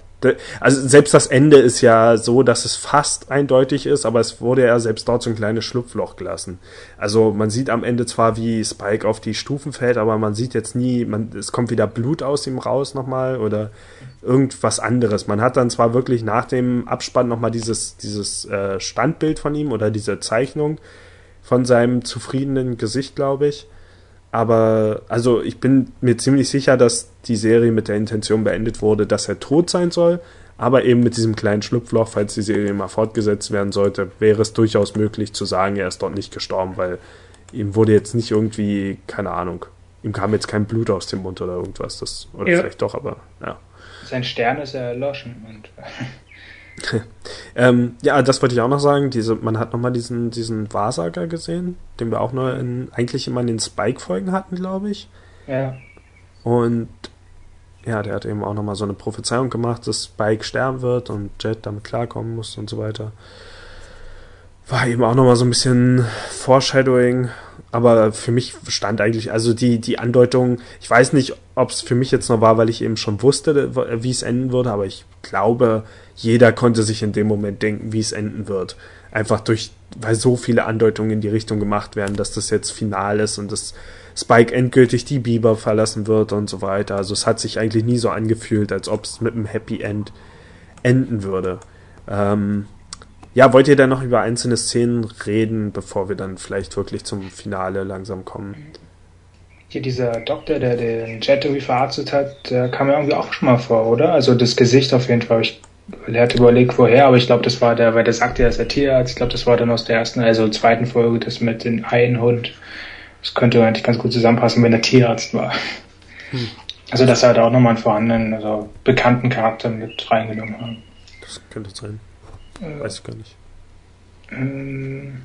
Also selbst das Ende ist ja so, dass es fast eindeutig ist, aber es wurde ja selbst dort so ein kleines Schlupfloch gelassen. Also man sieht am Ende zwar, wie Spike auf die Stufen fällt, aber man sieht jetzt nie, man, es kommt wieder Blut aus ihm raus nochmal oder irgendwas anderes. Man hat dann zwar wirklich nach dem Abspann nochmal dieses, dieses äh, Standbild von ihm oder diese Zeichnung von seinem zufriedenen Gesicht, glaube ich. Aber also ich bin mir ziemlich sicher, dass die Serie mit der Intention beendet wurde, dass er tot sein soll. Aber eben mit diesem kleinen Schlupfloch, falls die Serie mal fortgesetzt werden sollte, wäre es durchaus möglich zu sagen, er ist dort nicht gestorben, weil ihm wurde jetzt nicht irgendwie, keine Ahnung, ihm kam jetzt kein Blut aus dem Mund oder irgendwas. Das, oder Ja. vielleicht doch, aber ja. Sein Stern ist erloschen. Und Ähm, ja, das wollte ich auch noch sagen. Diese, man hat nochmal diesen, diesen Wahrsager gesehen, den wir auch nur in, eigentlich immer in den Spike-Folgen hatten, glaube ich. ja. Und ja, der hat eben auch nochmal so eine Prophezeiung gemacht, dass Spike sterben wird und Jet damit klarkommen muss und so weiter. War eben auch nochmal so ein bisschen Foreshadowing, aber für mich stand eigentlich, also die, die Andeutung, ich weiß nicht, ob es für mich jetzt noch war, weil ich eben schon wusste, wie es enden würde, aber ich glaube, jeder konnte sich in dem Moment denken, wie es enden wird. Einfach durch, weil so viele Andeutungen in die Richtung gemacht werden, dass das jetzt final ist und dass Spike endgültig die Biber verlassen wird und so weiter. Also es hat sich eigentlich nie so angefühlt, als ob es mit einem Happy End enden würde. Ähm, ja, wollt ihr dann noch über einzelne Szenen reden, bevor wir dann vielleicht wirklich zum Finale langsam kommen? Hier dieser Doktor, der den Jet irgendwie verarztet hat, der kam ja irgendwie auch schon mal vor, oder? Also das Gesicht auf jeden Fall. Ich, er hat überlegt, woher, aber ich glaube, das war der, weil der sagte, er ist der Tierarzt. Ich glaube, das war dann aus der ersten, also zweiten Folge, das mit dem Einhund. Das könnte eigentlich ganz gut zusammenpassen, wenn der Tierarzt war. Also, dass er da auch nochmal einen vorhandenen, also bekannten Charakter mit reingenommen haben. Das könnte sein. Äh, Weiß ich gar nicht. Ähm,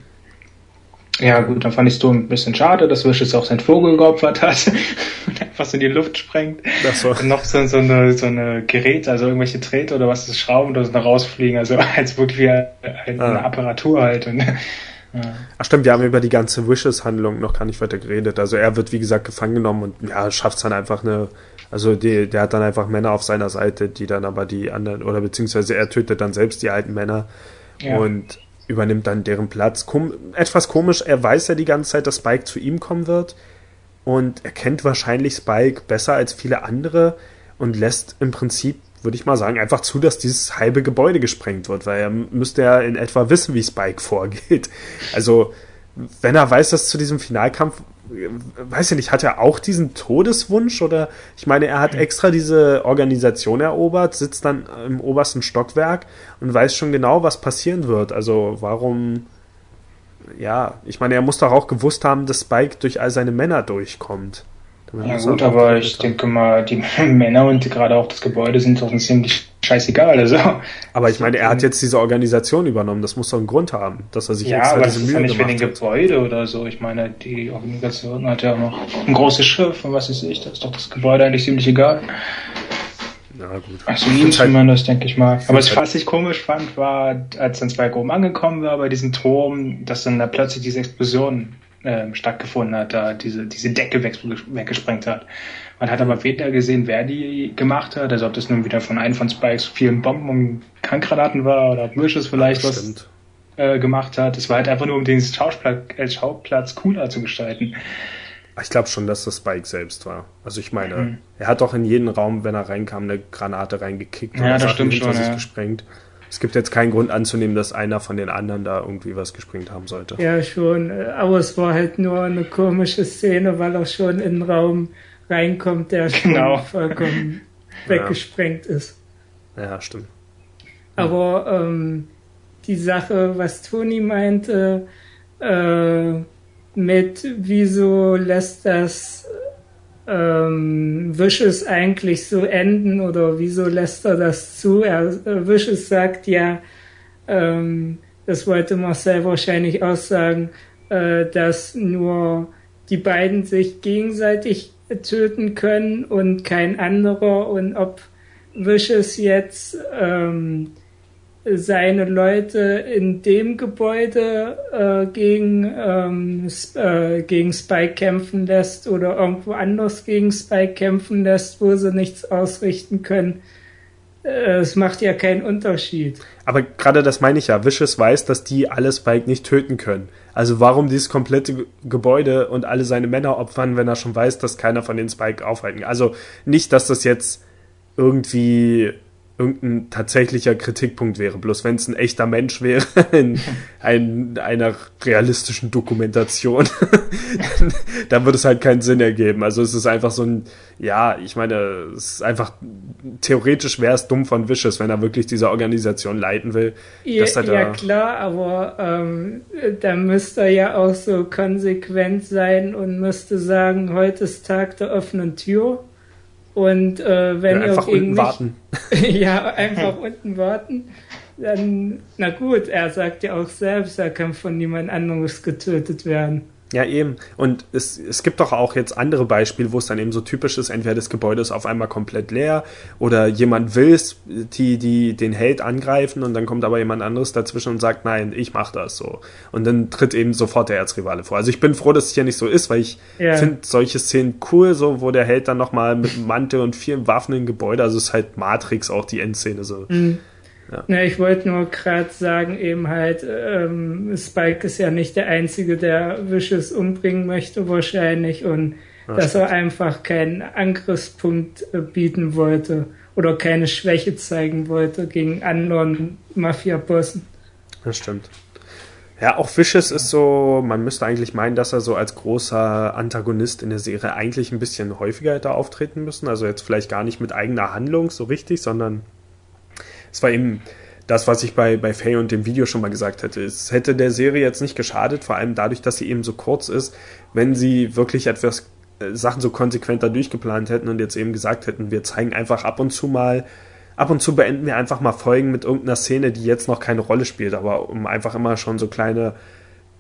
Ja, gut, dann fand ich es so ein bisschen schade, dass Wish jetzt auch seinen Vogel geopfert hat und einfach so in die Luft sprengt. Das war, Und noch so, so eine, so eine Gerät, also irgendwelche Drähte oder was ist Schrauben, da noch rausfliegen, also als wirklich wie ein, eine Ah. Apparatur halt. Und, ja. ach stimmt, wir haben über die ganze Wishes-Handlung noch gar nicht weiter geredet. Also er wird, wie gesagt, gefangen genommen und ja, schafft es dann einfach eine, also die, der hat dann einfach Männer auf seiner Seite, die dann aber die anderen, oder beziehungsweise er tötet dann selbst die alten Männer Ja. und übernimmt dann deren Platz. Kom etwas komisch, er weiß ja die ganze Zeit, dass Spike zu ihm kommen wird und er kennt wahrscheinlich Spike besser als viele andere und lässt im Prinzip würde ich mal sagen, einfach zu, dass dieses halbe Gebäude gesprengt wird, weil er müsste ja in etwa wissen, wie Spike vorgeht. Also, wenn er weiß, dass zu diesem Finalkampf, weiß ich nicht, hat er auch diesen Todeswunsch oder ich meine, er hat extra diese Organisation erobert, sitzt dann im obersten Stockwerk und weiß schon genau, was passieren wird. Also, warum, ja, ich meine, er muss doch auch gewusst haben, dass Spike durch all seine Männer durchkommt. Ja gut, aber ich denke mal, die Männer und gerade auch das Gebäude sind doch ziemlich scheißegal. Also. Aber ich meine, er hat jetzt diese Organisation übernommen. Das muss doch einen Grund haben, dass er sich ja, extra aber diese Mühe Ja, aber das ist ja nicht für den Gebäude oder so. Ich meine, die Organisation hat ja auch noch ein großes Schiff und was weiß ich. Das ist doch das Gebäude eigentlich ziemlich egal. Na gut. Also ihm halt, denke ich mal. Aber was ich komisch fand, war, als dann zwei oben angekommen war bei diesem Turm, dass dann da plötzlich diese Explosion ähm, stattgefunden hat, da diese, diese Decke weg, weggesprengt hat. Man hat aber weder gesehen, wer die gemacht hat, also ob das nun wieder von einem von Spikes vielen Bomben und Krankgranaten war oder ob Wishes vielleicht ja, was äh, gemacht hat. Es war halt einfach nur, um den Schauplatz, äh, Schauplatz cooler zu gestalten. Ich glaube schon, dass das Spike selbst war. Also ich meine, mhm. er hat doch in jeden Raum, wenn er reinkam, eine Granate reingekickt ja, und das stimmt schon, sich ja. gesprengt. Es gibt jetzt keinen Grund anzunehmen, dass einer von den anderen da irgendwie was gesprengt haben sollte. Ja, schon. Aber es war halt nur eine komische Szene, weil er schon in den Raum reinkommt, der genau. vollkommen weggesprengt ist. Ja, stimmt. Aber ähm, die Sache, was Toni meinte, äh, mit wieso lässt das ähm, Wishes eigentlich so enden oder wieso lässt er das zu? Er, äh, Wishes sagt ja, ähm, das wollte Marcel wahrscheinlich aussagen, äh, dass nur die beiden sich gegenseitig töten können und kein anderer und ob Wishes jetzt ähm, seine Leute in dem Gebäude äh, gegen, ähm, äh, gegen Spike kämpfen lässt oder irgendwo anders gegen Spike kämpfen lässt, wo sie nichts ausrichten können. Es macht ja keinen Unterschied. Aber gerade das meine ich ja. Vicious weiß, dass die alle Spike nicht töten können. Also warum dieses komplette Gebäude und alle seine Männer opfern, wenn er schon weiß, dass keiner von den Spike aufhalten kann. Also nicht, dass das jetzt irgendwie irgendein tatsächlicher Kritikpunkt wäre. Bloß wenn es ein echter Mensch wäre, in, ein, einer realistischen Dokumentation, dann würde es halt keinen Sinn ergeben. Also es ist einfach so ein, ja, ich meine, es ist einfach, theoretisch wäre es dumm von Wishes, wenn er wirklich diese Organisation leiten will. Ja, ja klar, aber ähm, da müsste er ja auch so konsequent sein und müsste sagen, heute ist Tag der offenen Tür und äh, wenn ja, ihr gegen mich, warten. ja, einfach unten warten. Dann, na gut, er sagt ja auch selbst, er kann von niemand anderes getötet werden. Ja, eben. Und es, es gibt doch auch jetzt andere Beispiele, wo es dann eben so typisch ist, entweder das Gebäude ist auf einmal komplett leer oder jemand will die, die den Held angreifen und dann kommt aber jemand anderes dazwischen und sagt, nein, ich mach das so. Und dann tritt eben sofort der Erzrivale vor. Also ich bin froh, dass es hier nicht so ist, weil ich ja. finde solche Szenen cool, so wo der Held dann nochmal mit Mantel und vielen Waffen im Gebäude, also es ist halt Matrix auch die Endszene so. Mhm. Ja. ja ich wollte nur gerade sagen, eben halt, ähm, Spike ist ja nicht der Einzige, der Wishes umbringen möchte wahrscheinlich und das dass stimmt. er einfach keinen Angriffspunkt äh, bieten wollte oder keine Schwäche zeigen wollte gegen anderen Mafia-Bossen. Das stimmt. Ja, auch Vicious ist so, man müsste eigentlich meinen, dass er so als großer Antagonist in der Serie eigentlich ein bisschen häufiger hätte auftreten müssen. Also jetzt vielleicht gar nicht mit eigener Handlung so richtig, sondern es war eben das, was ich bei, bei Faye und dem Video schon mal gesagt hätte. Es hätte der Serie jetzt nicht geschadet, vor allem dadurch, dass sie eben so kurz ist, wenn sie wirklich etwas äh, Sachen so konsequenter durchgeplant hätten und jetzt eben gesagt hätten, wir zeigen einfach ab und zu mal, ab und zu beenden wir einfach mal Folgen mit irgendeiner Szene, die jetzt noch keine Rolle spielt, aber um einfach immer schon so kleine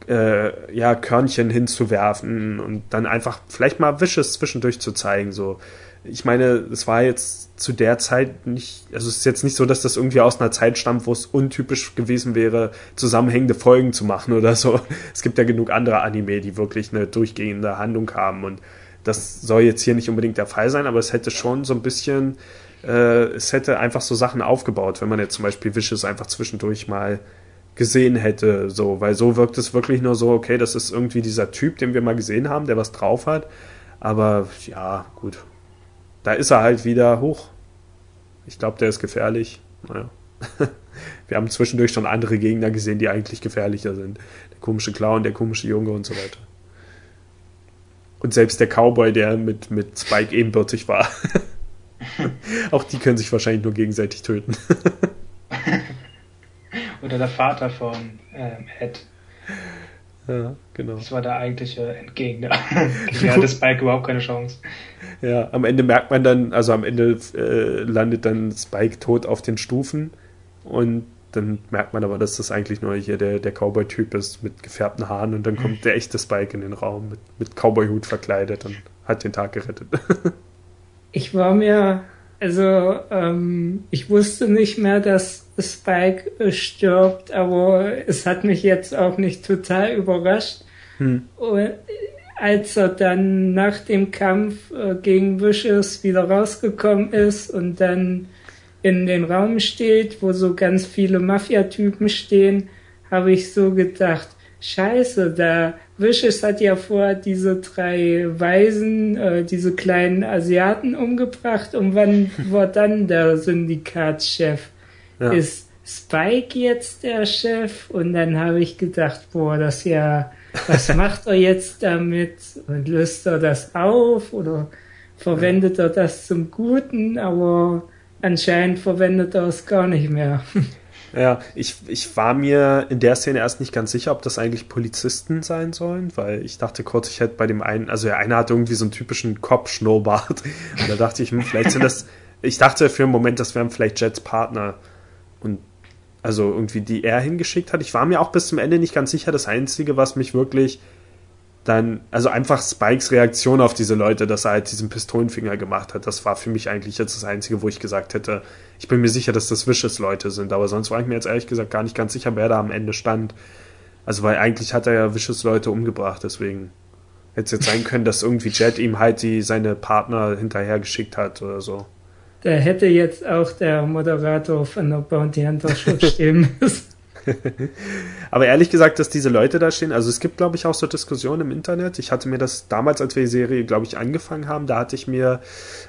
äh, ja, Körnchen hinzuwerfen und dann einfach vielleicht mal Wisches zwischendurch zu zeigen, so ich meine, es war jetzt zu der Zeit nicht, also es ist jetzt nicht so, dass das irgendwie aus einer Zeit stammt, wo es untypisch gewesen wäre, zusammenhängende Folgen zu machen oder so. Es gibt ja genug andere Anime, die wirklich eine durchgehende Handlung haben und das soll jetzt hier nicht unbedingt der Fall sein, aber es hätte schon so ein bisschen, äh, es hätte einfach so Sachen aufgebaut, wenn man jetzt zum Beispiel Wishes einfach zwischendurch mal gesehen hätte, so, weil so wirkt es wirklich nur so, okay, das ist irgendwie dieser Typ, den wir mal gesehen haben, der was drauf hat, aber ja, gut, da ist er halt wieder hoch. Ich glaube, der ist gefährlich. Naja. Wir haben zwischendurch schon andere Gegner gesehen, die eigentlich gefährlicher sind. Der komische Clown, der komische Junge und so weiter. Und selbst der Cowboy, der mit, mit Spike ebenbürtig war. Auch die können sich wahrscheinlich nur gegenseitig töten. Oder der Vater von ähm, Ed. Ja, genau. Das war der eigentliche Entgegner. Der hatte Spike überhaupt keine Chance. Ja, am Ende merkt man dann, also am Ende äh, landet dann Spike tot auf den Stufen und dann merkt man aber, dass das eigentlich nur hier der, der Cowboy-Typ ist mit gefärbten Haaren und dann kommt der echte Spike in den Raum mit, mit Cowboy-Hut verkleidet und hat den Tag gerettet. Ich war mir, also ähm, ich wusste nicht mehr, dass Spike äh, stirbt, aber es hat mich jetzt auch nicht total überrascht. Hm. Und als er dann nach dem Kampf äh, gegen Vicious wieder rausgekommen ist und dann in den Raum steht, wo so ganz viele Mafia-Typen stehen, habe ich so gedacht, scheiße, da Vicious hat ja vor diese drei Weisen, äh, diese kleinen Asiaten umgebracht und wann war dann der Syndikatschef? Ja. Ist Spike jetzt der Chef? Und dann habe ich gedacht, boah, das ja, was macht er jetzt damit? Und löst er das auf oder verwendet er das zum Guten? Aber anscheinend verwendet er es gar nicht mehr. Ja, ich, ich war mir in der Szene erst nicht ganz sicher, ob das eigentlich Polizisten sein sollen, weil ich dachte kurz, ich hätte bei dem einen, also der eine hat irgendwie so einen typischen Cop-Schnurrbart. Und da dachte ich, hm, vielleicht sind das, ich dachte für einen Moment, das wären vielleicht Jets Partner. Und also irgendwie, die er hingeschickt hat. Ich war mir auch bis zum Ende nicht ganz sicher. Das Einzige, was mich wirklich dann, also einfach Spikes Reaktion auf diese Leute, dass er halt diesen Pistolenfinger gemacht hat, das war für mich eigentlich jetzt das Einzige, wo ich gesagt hätte, ich bin mir sicher, dass das Vicious-Leute sind, aber sonst war ich mir jetzt ehrlich gesagt gar nicht ganz sicher, wer da am Ende stand. Also, weil eigentlich hat er ja Vicious-Leute umgebracht, deswegen hätte es jetzt sein können, dass irgendwie Jet ihm halt die, seine Partner hinterhergeschickt hat oder so. Da hätte jetzt auch der Moderator von der Bounty Hunter Show stehen müssen. Aber ehrlich gesagt, dass diese Leute da stehen, also es gibt, glaube ich, auch so Diskussionen im Internet. Ich hatte mir das damals, als wir die Serie, glaube ich, angefangen haben, da hatte ich mir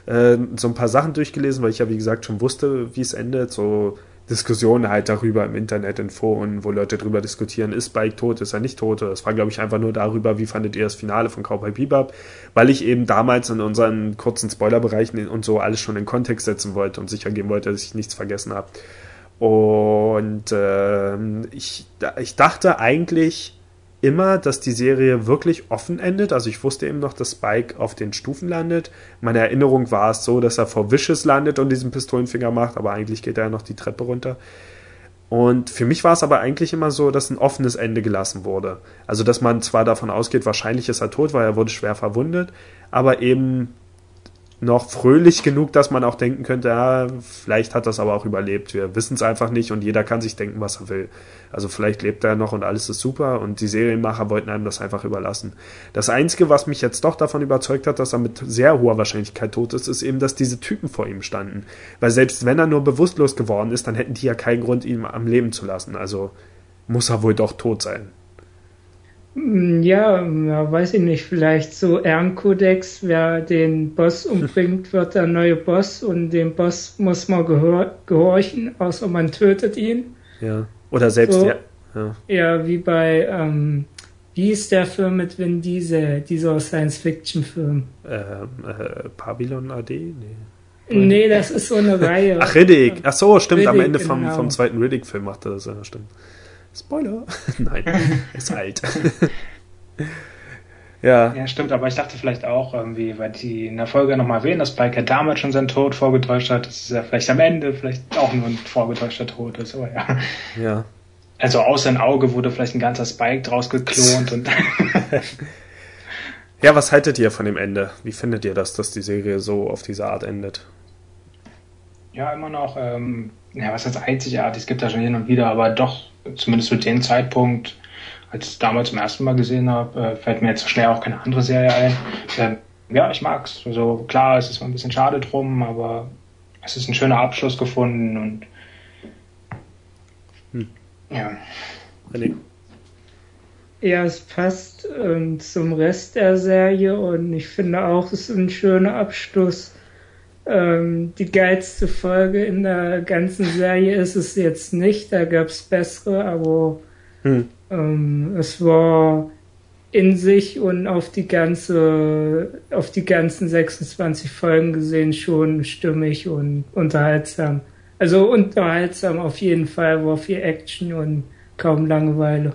äh, so ein paar Sachen durchgelesen, weil ich ja, wie gesagt, schon wusste, wie es endet. So Diskussionen halt darüber im Internet, in Foren, wo Leute darüber diskutieren, ist Spike tot, ist er nicht tot. Das war, glaube ich, einfach nur darüber, wie fandet ihr das Finale von Cowboy Bebop, weil ich eben damals in unseren kurzen Spoilerbereichen und so alles schon in Kontext setzen wollte und sicher gehen wollte, dass ich nichts vergessen habe. Und ähm, ich, ich dachte eigentlich immer, dass die Serie wirklich offen endet. Also ich wusste eben noch, dass Spike auf den Stufen landet. Meine Erinnerung war es so, dass er vor Vicious landet und diesen Pistolenfinger macht, aber eigentlich geht er ja noch die Treppe runter. Und für mich war es aber eigentlich immer so, dass ein offenes Ende gelassen wurde. Also dass man zwar davon ausgeht, wahrscheinlich ist er tot, weil er wurde schwer verwundet, aber eben noch fröhlich genug, dass man auch denken könnte, ja, vielleicht hat das aber auch überlebt. Wir wissen es einfach nicht und jeder kann sich denken, was er will. Also vielleicht lebt er noch und alles ist super und die Serienmacher wollten einem das einfach überlassen. Das Einzige, was mich jetzt doch davon überzeugt hat, dass er mit sehr hoher Wahrscheinlichkeit tot ist, ist eben, dass diese Typen vor ihm standen. Weil selbst wenn er nur bewusstlos geworden ist, dann hätten die ja keinen Grund, ihn am Leben zu lassen. Also muss er wohl doch tot sein. Ja, ja, weiß ich nicht, vielleicht so Ehrenkodex, wer den Boss umbringt, wird der neue Boss und dem Boss muss man gehor gehorchen, außer man tötet ihn. Ja. Oder selbst, So. ja. ja. Ja, wie bei, ähm, wie ist der Film mit Vin Diesel, dieser Science-Fiction-Film? Ähm, äh, Babylon AD? Nee. Nee, das ist so eine Reihe. Ach, Riddick. Ach so, stimmt. am Riddick, Ende vom, genau. vom zweiten Riddick-Film macht er das ja, stimmt. Spoiler. Nein, ist alt. ja, Ja, stimmt, aber ich dachte vielleicht auch irgendwie, weil die in der Folge nochmal erwähnen, dass Spike ja damals schon seinen Tod vorgetäuscht hat, dass es ja vielleicht am Ende vielleicht auch nur ein vorgetäuschter Tod ist, aber ja. ja. Also aus sein Auge wurde vielleicht ein ganzer Spike draus geklont und Ja, was haltet ihr von dem Ende? Wie findet ihr das, dass die Serie so auf diese Art endet? ja, immer noch, ähm, ja, was heißt einzigartig, es gibt da schon hin und wieder, aber doch, zumindest zu dem Zeitpunkt, als ich es damals zum ersten Mal gesehen habe, äh, fällt mir jetzt so schnell auch keine andere Serie ein. Ähm, ja, ich mag's. Also klar, es ist mal ein bisschen schade drum, aber es ist ein schöner Abschluss gefunden und Hm. ja. René? Ja, es passt ähm, zum Rest der Serie und ich finde auch, es ist ein schöner Abschluss. Ähm, die geilste Folge in der ganzen Serie ist es jetzt nicht. Da gab es bessere, aber hm. ähm, es war in sich und auf die ganze, auf die ganzen 26 Folgen gesehen schon stimmig und unterhaltsam. Also unterhaltsam auf jeden Fall, war viel Action und kaum Langeweile.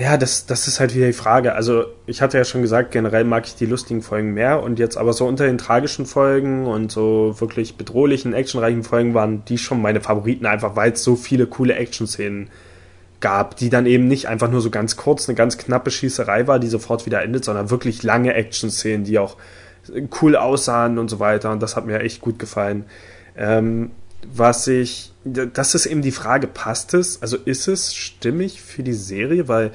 Ja, das, das ist halt wieder die Frage. Also, ich hatte ja schon gesagt, generell mag ich die lustigen Folgen mehr und jetzt aber so unter den tragischen Folgen und so wirklich bedrohlichen, actionreichen Folgen waren die schon meine Favoriten, einfach weil es so viele coole Action-Szenen gab, die dann eben nicht einfach nur so ganz kurz eine ganz knappe Schießerei war, die sofort wieder endet, sondern wirklich lange Action-Szenen, die auch cool aussahen und so weiter. Und das hat mir echt gut gefallen. Ähm, was ich, das ist eben die Frage, passt es? Also ist es stimmig für die Serie? Weil,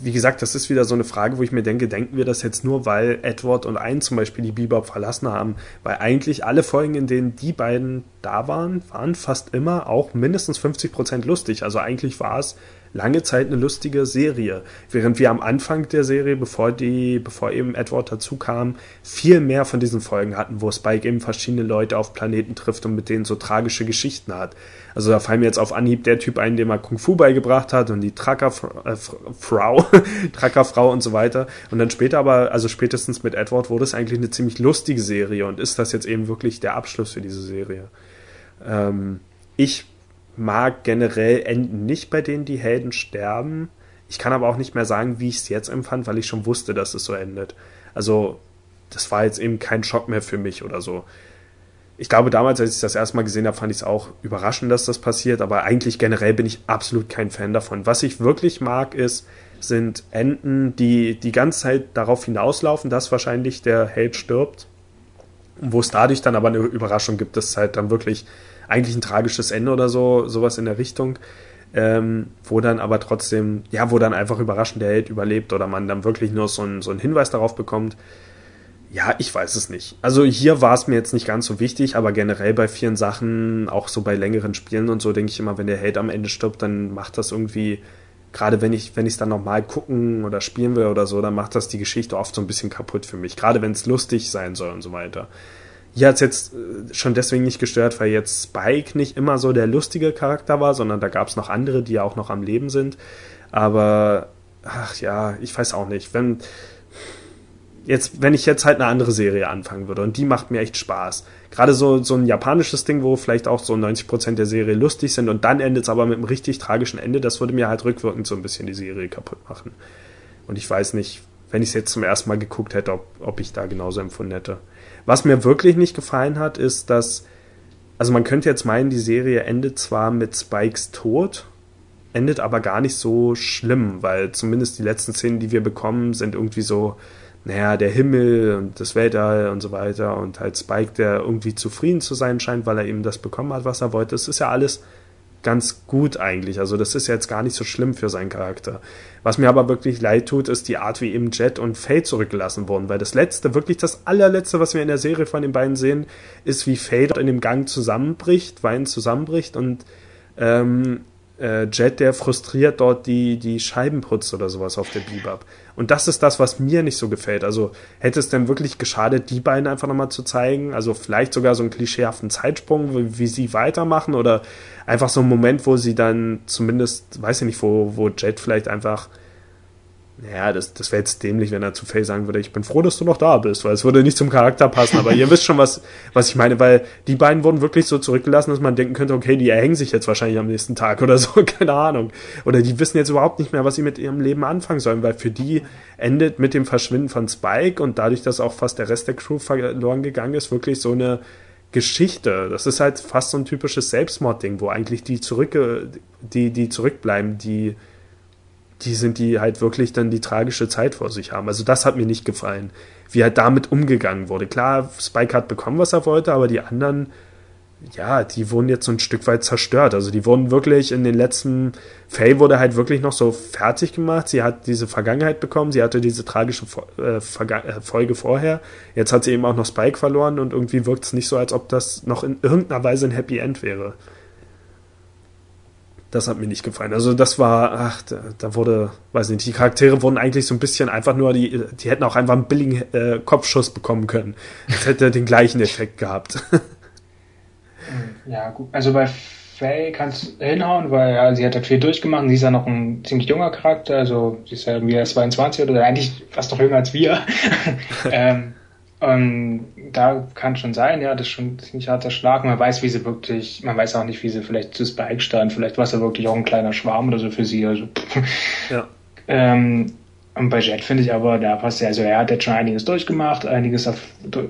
wie gesagt, das ist wieder so eine Frage, wo ich mir denke, denken wir das jetzt nur, weil Edward und ein zum Beispiel die Bebop verlassen haben? Weil eigentlich alle Folgen, in denen die beiden da waren, waren fast immer auch mindestens 50 Prozent lustig. Also eigentlich war es lange Zeit eine lustige Serie. Während wir am Anfang der Serie, bevor die, bevor eben Edward dazu kam, viel mehr von diesen Folgen hatten, wo Spike eben verschiedene Leute auf Planeten trifft und mit denen so tragische Geschichten hat. Also da fallen mir jetzt auf Anhieb der Typ ein, dem er Kung Fu beigebracht hat und die Truckerfrau, äh, Truckerfrau und so weiter. Und dann später aber, also spätestens mit Edward wurde es eigentlich eine ziemlich lustige Serie und ist das jetzt eben wirklich der Abschluss für diese Serie. Ähm, ich mag generell enden nicht, bei denen die Helden sterben. Ich kann aber auch nicht mehr sagen, wie ich es jetzt empfand, weil ich schon wusste, dass es so endet. Also, das war jetzt eben kein Schock mehr für mich oder so. Ich glaube, damals, als ich das erste Mal gesehen habe, fand ich es auch überraschend, dass das passiert, aber eigentlich generell bin ich absolut kein Fan davon. Was ich wirklich mag, ist, sind Enden, die die ganze Zeit darauf hinauslaufen, dass wahrscheinlich der Held stirbt. Wo es dadurch dann aber eine Überraschung gibt, dass es halt dann wirklich eigentlich ein tragisches Ende oder so, sowas in der Richtung. Ähm, wo dann aber trotzdem, ja, wo dann einfach überraschend der Held überlebt oder man dann wirklich nur so, ein, so einen Hinweis darauf bekommt. Ja, ich weiß es nicht. Also hier war es mir jetzt nicht ganz so wichtig, aber generell bei vielen Sachen, auch so bei längeren Spielen und so, denke ich immer, wenn der Held am Ende stirbt, dann macht das irgendwie, gerade wenn ich, wenn ich es dann nochmal gucken oder spielen will oder so, dann macht das die Geschichte oft so ein bisschen kaputt für mich. Gerade wenn es lustig sein soll und so weiter. Hier hat es jetzt äh, schon deswegen nicht gestört, weil jetzt Spike nicht immer so der lustige Charakter war, sondern da gab es noch andere, die ja auch noch am Leben sind. Aber, ach ja, ich weiß auch nicht. Wenn, jetzt, wenn ich jetzt halt eine andere Serie anfangen würde und die macht mir echt Spaß. Gerade so, so ein japanisches Ding, wo vielleicht auch so 90% der Serie lustig sind und dann endet es aber mit einem richtig tragischen Ende, das würde mir halt rückwirkend so ein bisschen die Serie kaputt machen. Und ich weiß nicht, wenn ich es jetzt zum ersten Mal geguckt hätte, ob, ob ich da genauso empfunden hätte. Was mir wirklich nicht gefallen hat, ist, dass, also man könnte jetzt meinen, die Serie endet zwar mit Spikes Tod, endet aber gar nicht so schlimm, weil zumindest die letzten Szenen, die wir bekommen, sind irgendwie so, naja, der Himmel und das Weltall und so weiter und halt Spike, der irgendwie zufrieden zu sein scheint, weil er eben das bekommen hat, was er wollte. Es ist ja alles ganz gut eigentlich. Also das ist jetzt gar nicht so schlimm für seinen Charakter. Was mir aber wirklich leid tut, ist die Art, wie eben Jet und Faye zurückgelassen wurden, weil das letzte, wirklich das allerletzte, was wir in der Serie von den beiden sehen, ist, wie Faye dort in dem Gang zusammenbricht, Wein zusammenbricht und ähm, äh, Jet, der frustriert dort die, die Scheiben putzt oder sowas auf der Bebop. Und das ist das, was mir nicht so gefällt. Also hätte es denn wirklich geschadet, die beiden einfach nochmal zu zeigen? Also vielleicht sogar so einen klischeehaften Zeitsprung, wie, wie sie weitermachen oder einfach so ein Moment, wo sie dann zumindest, weiß ich nicht, wo, wo Jet vielleicht einfach ja, das, das wäre jetzt dämlich, wenn er zu Faye sagen würde, ich bin froh, dass du noch da bist, weil es würde nicht zum Charakter passen. Aber ihr wisst schon, was, was ich meine, weil die beiden wurden wirklich so zurückgelassen, dass man denken könnte, okay, die erhängen sich jetzt wahrscheinlich am nächsten Tag oder so, keine Ahnung. Oder die wissen jetzt überhaupt nicht mehr, was sie mit ihrem Leben anfangen sollen, weil für die endet mit dem Verschwinden von Spike und dadurch, dass auch fast der Rest der Crew verloren gegangen ist, wirklich so eine Geschichte. Das ist halt fast so ein typisches Selbstmordding, wo eigentlich die zurück, die, die zurückbleiben, die, die sind, die halt wirklich dann die tragische Zeit vor sich haben. Also das hat mir nicht gefallen, wie halt damit umgegangen wurde. Klar, Spike hat bekommen, was er wollte, aber die anderen, ja, die wurden jetzt so ein Stück weit zerstört. Also die wurden wirklich in den letzten, Faye wurde halt wirklich noch so fertig gemacht. Sie hat diese Vergangenheit bekommen, sie hatte diese tragische äh, äh, Folge vorher. Jetzt hat sie eben auch noch Spike verloren und irgendwie wirkt es nicht so, als ob das noch in irgendeiner Weise ein Happy End wäre Das hat mir nicht gefallen. Also das war, ach, da, da wurde, weiß nicht, die Charaktere wurden eigentlich so ein bisschen einfach nur, die, die hätten auch einfach einen billigen äh, Kopfschuss bekommen können. Das hätte den gleichen Effekt gehabt. Ja, gut. Also bei Faye kann es hinhauen, weil ja, sie hat halt viel durchgemacht. Sie ist ja noch ein ziemlich junger Charakter, also sie ist ja irgendwie erst 22 oder eigentlich fast noch jünger als wir. ähm, und da kann schon sein, ja, das ist schon ein ziemlich harter Schlag. Man weiß, wie sie wirklich, man weiß auch nicht, wie sie vielleicht zu Spike stand. Vielleicht war es ja wirklich auch ein kleiner Schwarm oder so für sie. Also, ja. ähm, und bei Jet finde ich aber, da passt ja, also er hat jetzt schon einiges durchgemacht, einiges auf,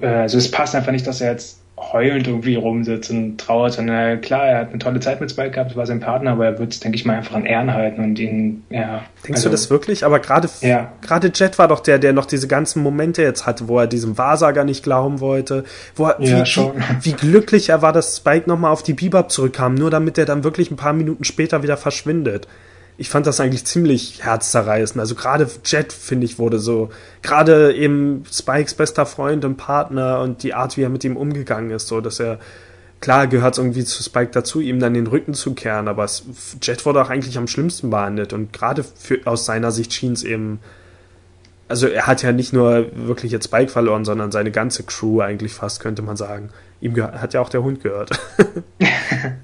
äh, also es passt einfach nicht, dass er jetzt heulend irgendwie rumsitzt und trauert, sondern klar, er hat eine tolle Zeit mit Spike gehabt, das war sein Partner, aber er wird es, denke ich mal, einfach an Ehren halten und ihn, ja. Denkst also, du das wirklich? Aber gerade ja. gerade Jet war doch der, der noch diese ganzen Momente jetzt hatte, wo er diesem Wahrsager nicht glauben wollte, wo er, ja, wie, schon. wie, wie glücklich er war, dass Spike nochmal auf die Bebop zurückkam, nur damit er dann wirklich ein paar Minuten später wieder verschwindet ich fand das eigentlich ziemlich herzzerreißend. Also gerade Jet, finde ich, wurde so, gerade eben Spikes bester Freund und Partner und die Art, wie er mit ihm umgegangen ist, so, dass er, klar gehört es irgendwie zu Spike dazu, ihm dann den Rücken zu kehren, aber es, Jet wurde auch eigentlich am schlimmsten behandelt und gerade für, aus seiner Sicht schien es eben, also er hat ja nicht nur wirklich jetzt Spike verloren, sondern seine ganze Crew eigentlich fast, könnte man sagen. Ihm hat ja auch der Hund gehört.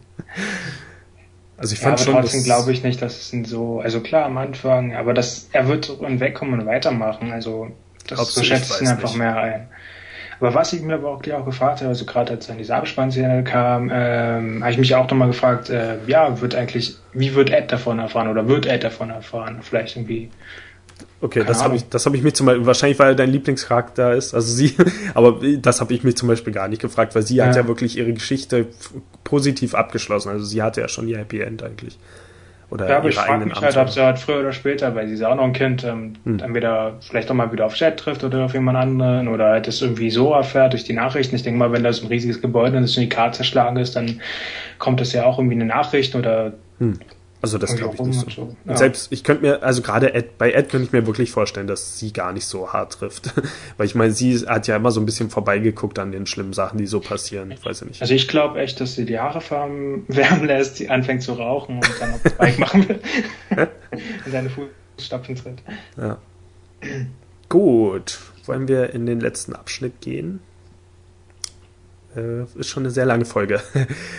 Also ich fand ja, aber trotzdem glaube ich nicht, dass es ihn so, also klar am Anfang, aber das, er wird so wegkommen und weitermachen. Also das so schätze ich ihn einfach nicht. mehr ein. Aber was ich mir aber auch, auch gefragt habe, also gerade als dann diese Abspannszene kam, ähm, habe ich mich auch nochmal gefragt, äh, ja, wird eigentlich, wie wird Ed davon erfahren oder wird Ed davon erfahren? Vielleicht irgendwie Okay, das habe ich, das habe ich mich zum Beispiel, wahrscheinlich weil er dein Lieblingscharakter ist, also sie, aber das habe ich mich zum Beispiel gar nicht gefragt, weil sie ja. hat ja wirklich ihre Geschichte positiv abgeschlossen, also sie hatte ja schon ihr Happy End eigentlich. Oder ja, aber ich frage mich halt, ob sie halt früher oder später, weil sie ist ja auch noch ein Kind, ähm, hm. entweder vielleicht auch mal wieder auf Chat trifft oder auf jemand anderen oder halt das irgendwie so erfährt durch die Nachrichten. Ich denke mal, wenn das ein riesiges Gebäude und die Karte zerschlagen ist, dann kommt das ja auch irgendwie eine Nachricht oder hm. Also das glaube ich nicht so. Ja. Selbst, ich könnte mir, also gerade Ed, bei Ed könnte ich mir wirklich vorstellen, dass sie gar nicht so hart trifft. Weil ich meine, sie hat ja immer so ein bisschen vorbeigeguckt an den schlimmen Sachen, die so passieren. Ich weiß ja nicht. Also ich glaube echt, dass sie die Haare wärmen lässt, sie anfängt zu rauchen und dann auf das Bike machen will. in seine Fußstapfen tritt. Ja. Gut. Wollen wir in den letzten Abschnitt gehen? Äh, ist schon eine sehr lange Folge.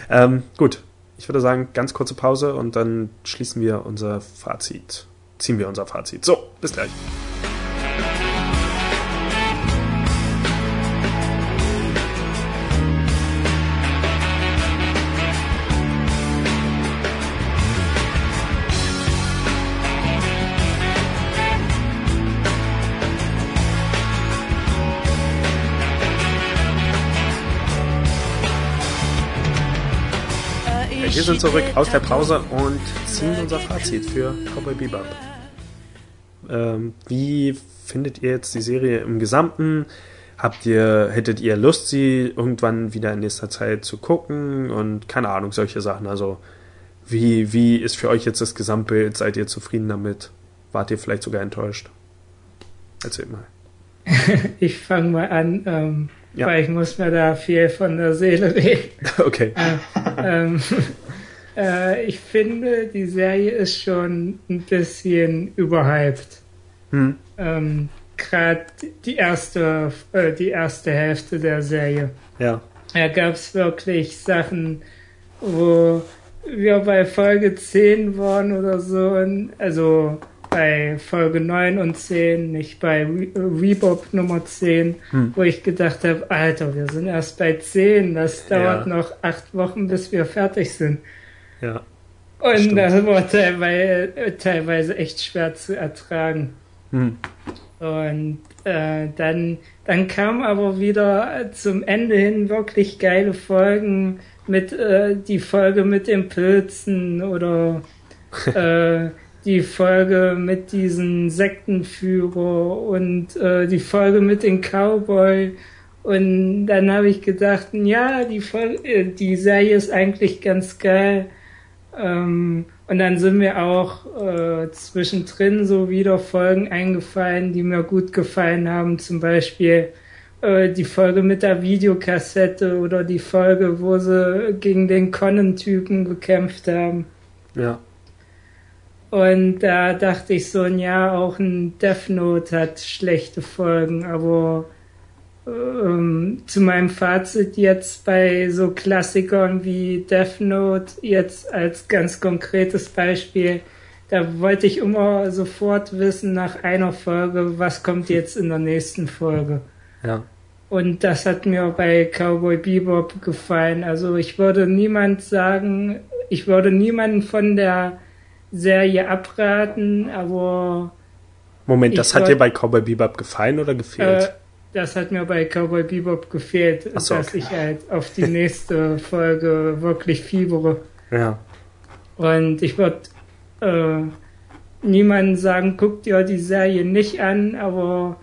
ähm, gut, ich würde sagen, ganz kurze Pause und dann schließen wir unser Fazit. Ziehen wir unser Fazit. So, bis gleich. Sind zurück aus der Pause und ziehen unser Fazit für Cowboy Bebop. Ähm, wie findet ihr jetzt die Serie im Gesamten? Habt ihr, hättet ihr Lust, sie irgendwann wieder in nächster Zeit zu gucken? Und keine Ahnung, solche Sachen. Also, wie, wie ist für euch jetzt das Gesamtbild? Seid ihr zufrieden damit? Wart ihr vielleicht sogar enttäuscht? Erzählt mal. ich fange mal an, ähm, ja. weil ich muss mir da viel von der Seele reden. Okay. Äh, ähm, äh, ich finde, die Serie ist schon ein bisschen überhyped. Hm. Ähm, Gerade die erste, äh, die erste Hälfte der Serie. Ja. Da gab es wirklich Sachen, wo wir bei Folge 10 waren oder so. Also bei Folge 9 und 10, nicht bei Re Rebop Nummer 10, hm. wo ich gedacht habe, Alter, wir sind erst bei 10, das dauert ja. noch acht Wochen, bis wir fertig sind. Ja. Und stimmt. das war teilweise, teilweise echt schwer zu ertragen. Hm. Und äh, dann, dann kam aber wieder zum Ende hin wirklich geile Folgen mit äh, die Folge mit den Pilzen oder äh, die Folge mit diesen Sektenführer und äh, die Folge mit den Cowboy. Und dann habe ich gedacht, ja, die, Folge, äh, die Serie ist eigentlich ganz geil. Ähm, und dann sind mir auch äh, zwischendrin so wieder Folgen eingefallen, die mir gut gefallen haben. Zum Beispiel äh, die Folge mit der Videokassette oder die Folge, wo sie gegen den Conan-Typen gekämpft haben. Ja. Und da dachte ich so, ja, auch ein Death Note hat schlechte Folgen, aber ähm, zu meinem Fazit jetzt bei so Klassikern wie Death Note jetzt als ganz konkretes Beispiel, da wollte ich immer sofort wissen nach einer Folge, was kommt jetzt in der nächsten Folge. Ja. Und das hat mir bei Cowboy Bebop gefallen. Also ich würde niemand sagen, ich würde niemanden von der Serie abraten, aber. Moment, das hat dir bei Cowboy Bebop gefallen oder gefehlt? Äh, das hat mir bei Cowboy Bebop gefehlt, so, dass okay. ich halt auf die nächste Folge wirklich fiebere. Ja. Und ich würde äh, niemanden sagen, guck dir die Serie nicht an, aber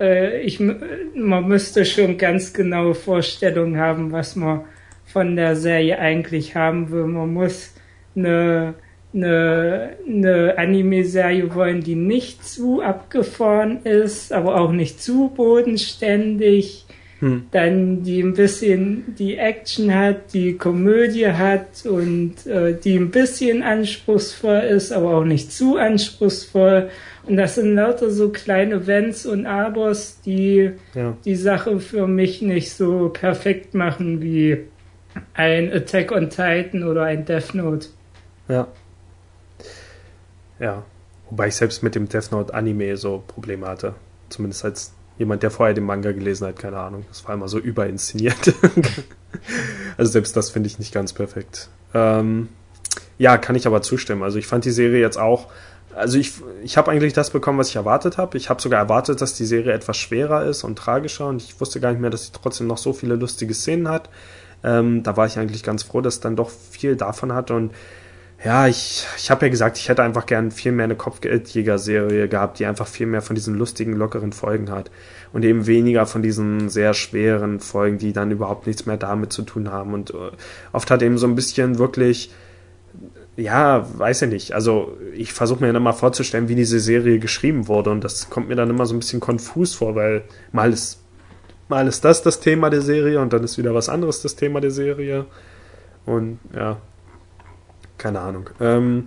äh, ich, man müsste schon ganz genaue Vorstellungen haben, was man von der Serie eigentlich haben will. Man muss eine eine, eine Anime-Serie wollen, die nicht zu abgefahren ist, aber auch nicht zu bodenständig. Hm. Dann die ein bisschen die Action hat, die Komödie hat und äh, die ein bisschen anspruchsvoll ist, aber auch nicht zu anspruchsvoll. Und das sind lauter so kleine Wenns und Abers, die ja. die Sache für mich nicht so perfekt machen wie ein Attack on Titan oder ein Death Note. Ja. Ja. Wobei ich selbst mit dem Death Note Anime so Probleme hatte. Zumindest als jemand, der vorher den Manga gelesen hat, keine Ahnung. Das war immer so überinszeniert. also selbst das finde ich nicht ganz perfekt. Ähm, ja, kann ich aber zustimmen. Also ich fand die Serie jetzt auch. Also ich, ich habe eigentlich das bekommen, was ich erwartet habe. Ich habe sogar erwartet, dass die Serie etwas schwerer ist und tragischer und ich wusste gar nicht mehr, dass sie trotzdem noch so viele lustige Szenen hat. Ähm, da war ich eigentlich ganz froh, dass es dann doch viel davon hat und ja, ich, ich habe ja gesagt, ich hätte einfach gern viel mehr eine Kopfgeldjäger-Serie gehabt, die einfach viel mehr von diesen lustigen, lockeren Folgen hat. Und eben weniger von diesen sehr schweren Folgen, die dann überhaupt nichts mehr damit zu tun haben. Und äh, oft hat eben so ein bisschen wirklich, ja, weiß ich nicht. Also ich versuche mir dann immer vorzustellen, wie diese Serie geschrieben wurde. Und das kommt mir dann immer so ein bisschen konfus vor, weil mal ist, mal ist das das Thema der Serie und dann ist wieder was anderes das Thema der Serie. Und ja, keine Ahnung. Ähm,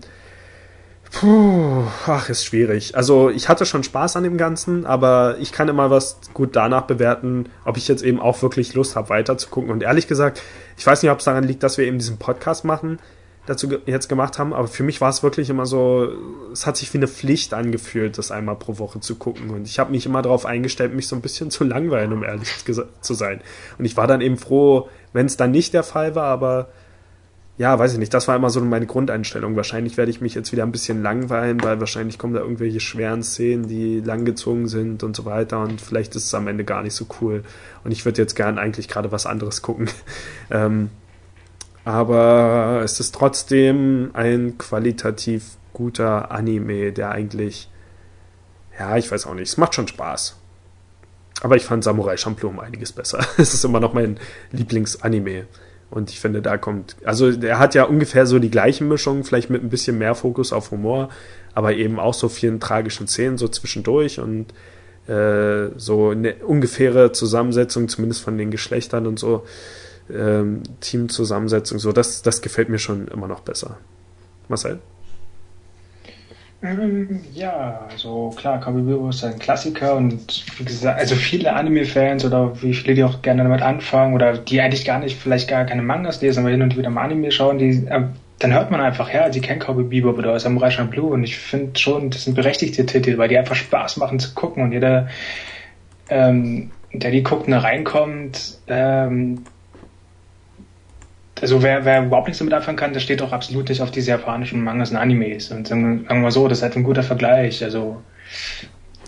puh, ach, ist schwierig. Also ich hatte schon Spaß an dem Ganzen, aber ich kann immer was gut danach bewerten, ob ich jetzt eben auch wirklich Lust habe, weiter zu gucken. Und ehrlich gesagt, ich weiß nicht, ob es daran liegt, dass wir eben diesen Podcast machen, dazu jetzt gemacht haben, aber für mich war es wirklich immer so, es hat sich wie eine Pflicht angefühlt, das einmal pro Woche zu gucken. Und ich habe mich immer darauf eingestellt, mich so ein bisschen zu langweilen, um ehrlich zu sein. Und ich war dann eben froh, wenn es dann nicht der Fall war, aber ja, weiß ich nicht, das war immer so meine Grundeinstellung. Wahrscheinlich werde ich mich jetzt wieder ein bisschen langweilen, weil wahrscheinlich kommen da irgendwelche schweren Szenen, die langgezogen sind und so weiter und vielleicht ist es am Ende gar nicht so cool. Und ich würde jetzt gern eigentlich gerade was anderes gucken. ähm, aber es ist trotzdem ein qualitativ guter Anime, der eigentlich, ja, ich weiß auch nicht, es macht schon Spaß. Aber ich fand Samurai Champloo um einiges besser. es ist immer noch mein Lieblingsanime. Und ich finde, da kommt, also er hat ja ungefähr so die gleiche Mischung, vielleicht mit ein bisschen mehr Fokus auf Humor, aber eben auch so vielen tragischen Szenen so zwischendurch und äh, so eine ungefähre Zusammensetzung, zumindest von den Geschlechtern und so, ähm, Teamzusammensetzung, so, das, das gefällt mir schon immer noch besser. Marcel? Ähm, ja, also klar, Bebop ist ein Klassiker und wie gesagt, also viele Anime-Fans oder wie viele, die auch gerne damit anfangen oder die eigentlich gar nicht, vielleicht gar keine Mangas lesen, aber hin und wieder mal Anime schauen, die, äh, dann hört man einfach, ja, die kennen Bebop oder Samurai Champloo und ich finde schon, das sind berechtigte Titel, weil die einfach Spaß machen zu gucken und jeder, ähm, der die guckt und da reinkommt, ähm, also wer, wer überhaupt nichts damit anfangen kann, der steht auch absolut nicht auf diese japanischen Mangas und Animes. Und sagen wir mal so, das ist halt ein guter Vergleich. Also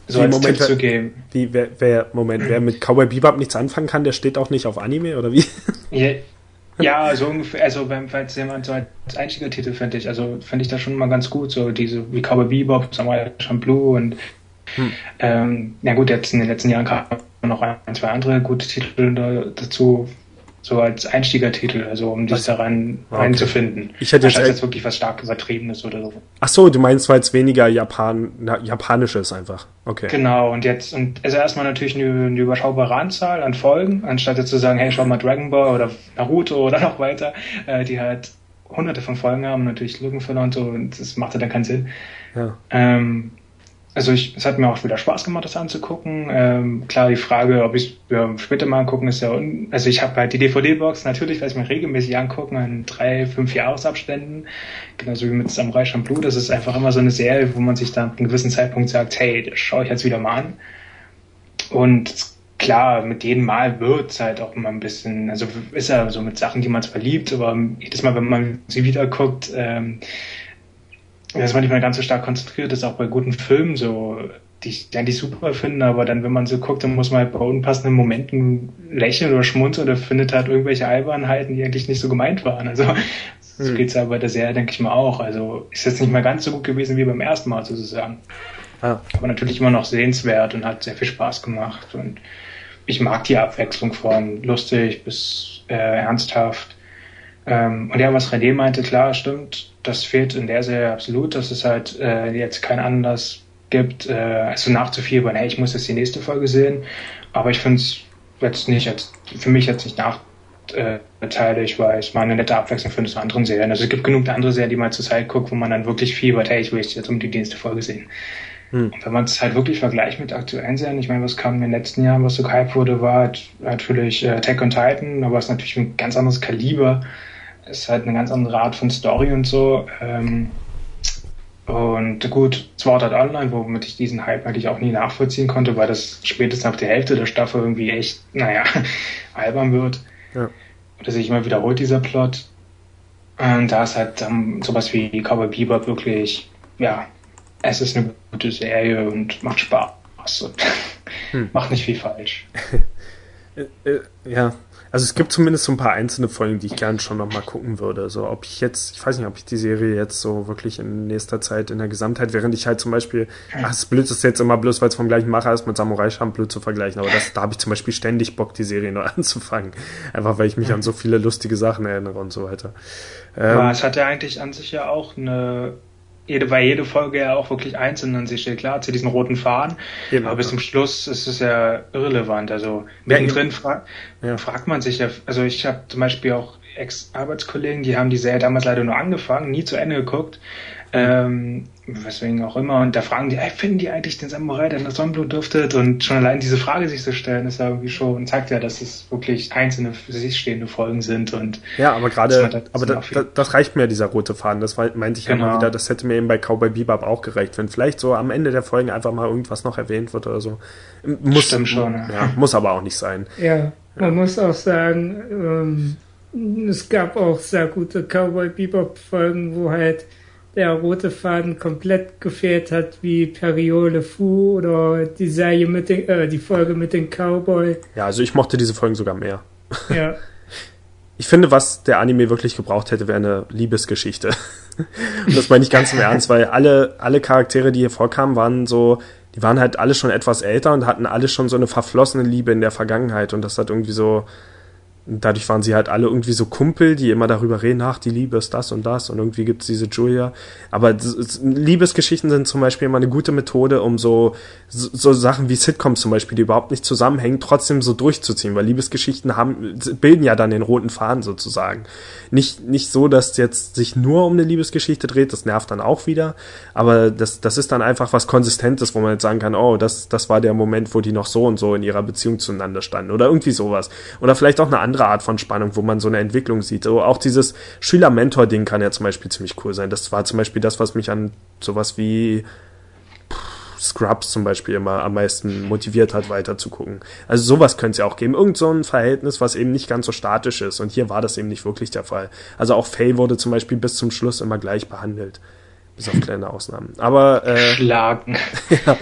so wie, als Moment, Tipp zu geben. Wie, wer, wer, Moment, wer mit Cowboy Bebop nichts anfangen kann, der steht auch nicht auf Anime, oder wie? Ja, ja also ungefähr, also wenn falls jemand so als Einstiegertitel finde ich, also finde ich das schon mal ganz gut, so diese wie Cowboy Bebop, Samurai Champloo und hm. ähm, ja gut, jetzt in den letzten Jahren kamen noch ein, zwei andere gute Titel dazu, so als Einstiegertitel, also um dich daran okay. reinzufinden. Ich hätte jetzt, jetzt wirklich was stark übertriebenes oder so. Ach so, du meinst, weil es weniger Japan, na, japanisch ist einfach. Okay. Genau, und jetzt, und also erstmal natürlich eine, eine überschaubare Anzahl an Folgen, anstatt jetzt zu sagen, hey, schau mal Dragon Ball oder Naruto oder noch weiter, äh, die halt hunderte von Folgen haben, natürlich Lückenfüller und so, und das machte dann keinen Sinn. Ja. Ähm, also ich, es hat mir auch wieder Spaß gemacht, das anzugucken. Ähm, klar, die Frage, ob ich ja, später mal angucken, ist ja, un also ich habe halt die DVD-Box, natürlich werde ich mir regelmäßig angucken, in drei, fünf Jahresabständen, genauso wie mit Samurai Champloo. Das ist einfach immer so eine Serie, wo man sich dann an einem gewissen Zeitpunkt sagt, hey, das schaue ich jetzt wieder mal an. Und klar, mit jedem Mal wird's halt auch immer ein bisschen, also ist ja so mit Sachen, die man zwar liebt, aber jedes Mal, wenn man sie wieder guckt, ähm, dass man nicht mehr ganz so stark konzentriert ist, auch bei guten Filmen so, die ich eigentlich super finde, aber dann, wenn man so guckt, dann muss man halt bei unpassenden Momenten lächeln oder schmunzeln oder findet halt irgendwelche Albernheiten, die eigentlich nicht so gemeint waren. Also so hm. geht's ja bei der Serie, denke ich mal, auch. Also ist jetzt nicht mehr ganz so gut gewesen wie beim ersten Mal sozusagen. Ah. Aber natürlich immer noch sehenswert und hat sehr viel Spaß gemacht. Und ich mag die Abwechslung von lustig bis äh, ernsthaft. Ähm, und ja, was René meinte, klar, stimmt, das fehlt in der Serie absolut, dass es halt äh, jetzt keinen Anlass gibt, äh, also nachzufiebern, hey, ich muss jetzt die nächste Folge sehen. Aber ich finde es jetzt nicht, jetzt, für mich jetzt nicht nachteilig, weil ich mal eine nette Abwechslung finde zu anderen Serien. Also es gibt genug andere Serien, die man zur Zeit guckt, wo man dann wirklich fiebert, hey, ich will jetzt um die nächste Folge sehen. Hm. Und wenn man es halt wirklich vergleicht mit aktuellen Serien, ich meine, was kam in den letzten Jahren, was so gehypt wurde, war halt natürlich äh, Tech on Titan, aber es ist natürlich ein ganz anderes Kaliber ist halt eine ganz andere Art von Story und so. Ähm, und gut, Sword Art Online, womit ich diesen Hype eigentlich auch nie nachvollziehen konnte, weil das spätestens ab der Hälfte der Staffel irgendwie echt, naja, albern wird. Ja. Oder sich immer wiederholt, dieser Plot. Und da ist halt um, sowas wie Cowboy Bebop wirklich, ja, es ist eine gute Serie und macht Spaß und hm. macht nicht viel falsch. Äh, äh, ja, also es gibt zumindest so ein paar einzelne Folgen, die ich gerne schon nochmal gucken würde. Also ob ich jetzt, ich weiß nicht, ob ich die Serie jetzt so wirklich in nächster Zeit in der Gesamtheit, während ich halt zum Beispiel, ach, es blöd ist jetzt immer bloß, weil es vom gleichen Macher ist, mit Samurai Champloo zu vergleichen, aber das, da habe ich zum Beispiel ständig Bock, die Serie neu anzufangen. Einfach weil ich mich an so viele lustige Sachen erinnere und so weiter. Ähm, aber es hat ja eigentlich an sich ja auch eine jede, weil jede Folge ja auch wirklich einzeln an sich steht. Klar, zu diesen roten Faden, Eben, aber bis zum Schluss ist es ja irrelevant. Also mittendrin fra ja. fragt man sich ja, also ich habe zum Beispiel auch Ex-Arbeitskollegen, die haben die Serie damals leider nur angefangen, nie zu Ende geguckt. Ähm, weswegen auch immer. Und da fragen die, ey, finden die eigentlich den Samurai, der nach Sonnenblut duftet? Und schon allein diese Frage sich zu stellen, ist ja irgendwie schon, zeigt ja, dass es wirklich einzelne für sich stehende Folgen sind. Und ja, aber gerade, aber da, da, das reicht mir, dieser rote Faden. Das meinte ich genau. mal wieder, das hätte mir eben bei Cowboy Bebop auch gereicht, wenn vielleicht so am Ende der Folgen einfach mal irgendwas noch erwähnt wird oder so. Muss, Stimmt schon, ja. ja. Muss aber auch nicht sein. Ja, man ja. muss auch sagen, ähm, es gab auch sehr gute Cowboy Bebop Folgen, wo halt der rote Faden komplett gefehlt hat, wie Periole Fu oder die Serie mit den, äh, die Folge mit den Cowboy. Ja, also ich mochte diese Folgen sogar mehr. Ja. Ich finde, was der Anime wirklich gebraucht hätte, wäre eine Liebesgeschichte. Und das meine ich ganz im Ernst, weil alle, alle Charaktere, die hier vorkamen, waren so, die waren halt alle schon etwas älter und hatten alle schon so eine verflossene Liebe in der Vergangenheit und das hat irgendwie so, dadurch waren sie halt alle irgendwie so Kumpel, die immer darüber reden, ach, die Liebe ist das und das und irgendwie gibt's diese Julia. Aber Liebesgeschichten sind zum Beispiel immer eine gute Methode, um so, so Sachen wie Sitcoms zum Beispiel, die überhaupt nicht zusammenhängen, trotzdem so durchzuziehen, weil Liebesgeschichten haben, bilden ja dann den roten Faden sozusagen. Nicht, nicht so, dass jetzt sich nur um eine Liebesgeschichte dreht, das nervt dann auch wieder, aber das, das ist dann einfach was Konsistentes, wo man jetzt sagen kann, oh, das, das war der Moment, wo die noch so und so in ihrer Beziehung zueinander standen oder irgendwie sowas. Oder vielleicht auch eine andere andere Art von Spannung, wo man so eine Entwicklung sieht. So, auch dieses Schüler-Mentor-Ding kann ja zum Beispiel ziemlich cool sein. Das war zum Beispiel das, was mich an sowas wie Scrubs zum Beispiel immer am meisten motiviert hat, weiter zu gucken. Also sowas könnte es ja auch geben. Irgend so ein Verhältnis, was eben nicht ganz so statisch ist. Und hier war das eben nicht wirklich der Fall. Also auch Faye wurde zum Beispiel bis zum Schluss immer gleich behandelt. Bis auf kleine Ausnahmen. Aber äh, Schlagen. ja,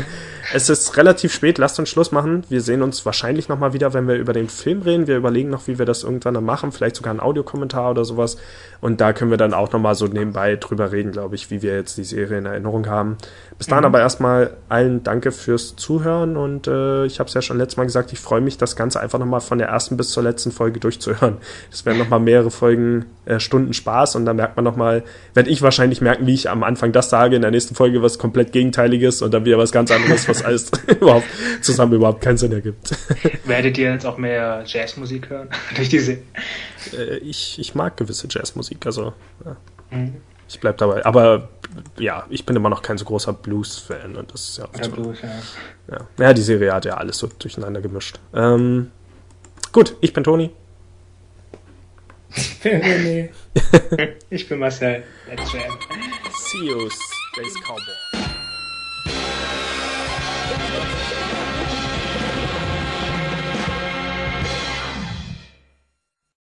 es ist relativ spät, lasst uns Schluss machen. Wir sehen uns wahrscheinlich nochmal wieder, wenn wir über den Film reden. Wir überlegen noch, wie wir das irgendwann dann machen, vielleicht sogar ein Audiokommentar oder sowas. Und da können wir dann auch nochmal so nebenbei drüber reden, glaube ich, wie wir jetzt die Serie in Erinnerung haben. Bis dahin mhm. aber erstmal allen danke fürs Zuhören und äh, ich habe es ja schon letztes Mal gesagt, ich freue mich, das Ganze einfach nochmal von der ersten bis zur letzten Folge durchzuhören. Das werden nochmal mehrere Folgen, äh, Stunden Spaß und da merkt man nochmal, werde ich wahrscheinlich merken, wie ich am Anfang das sage, in der nächsten Folge was komplett Gegenteiliges und dann wieder was ganz anderes, was alles überhaupt zusammen überhaupt keinen Sinn ergibt. Werdet ihr jetzt auch mehr Jazzmusik hören? Durch diese. Äh, ich, ich mag gewisse Jazzmusik, also ja. Mhm. ich bleib dabei. Aber ja, ich bin immer noch kein so großer Blues-Fan und das ist ja, Oder Blues, ja. ja. ja, die Serie hat ja alles so durcheinander gemischt. Ähm, gut, ich bin Toni. René. Ich bin Marcel. Let's jam. See you, Space Cowboy.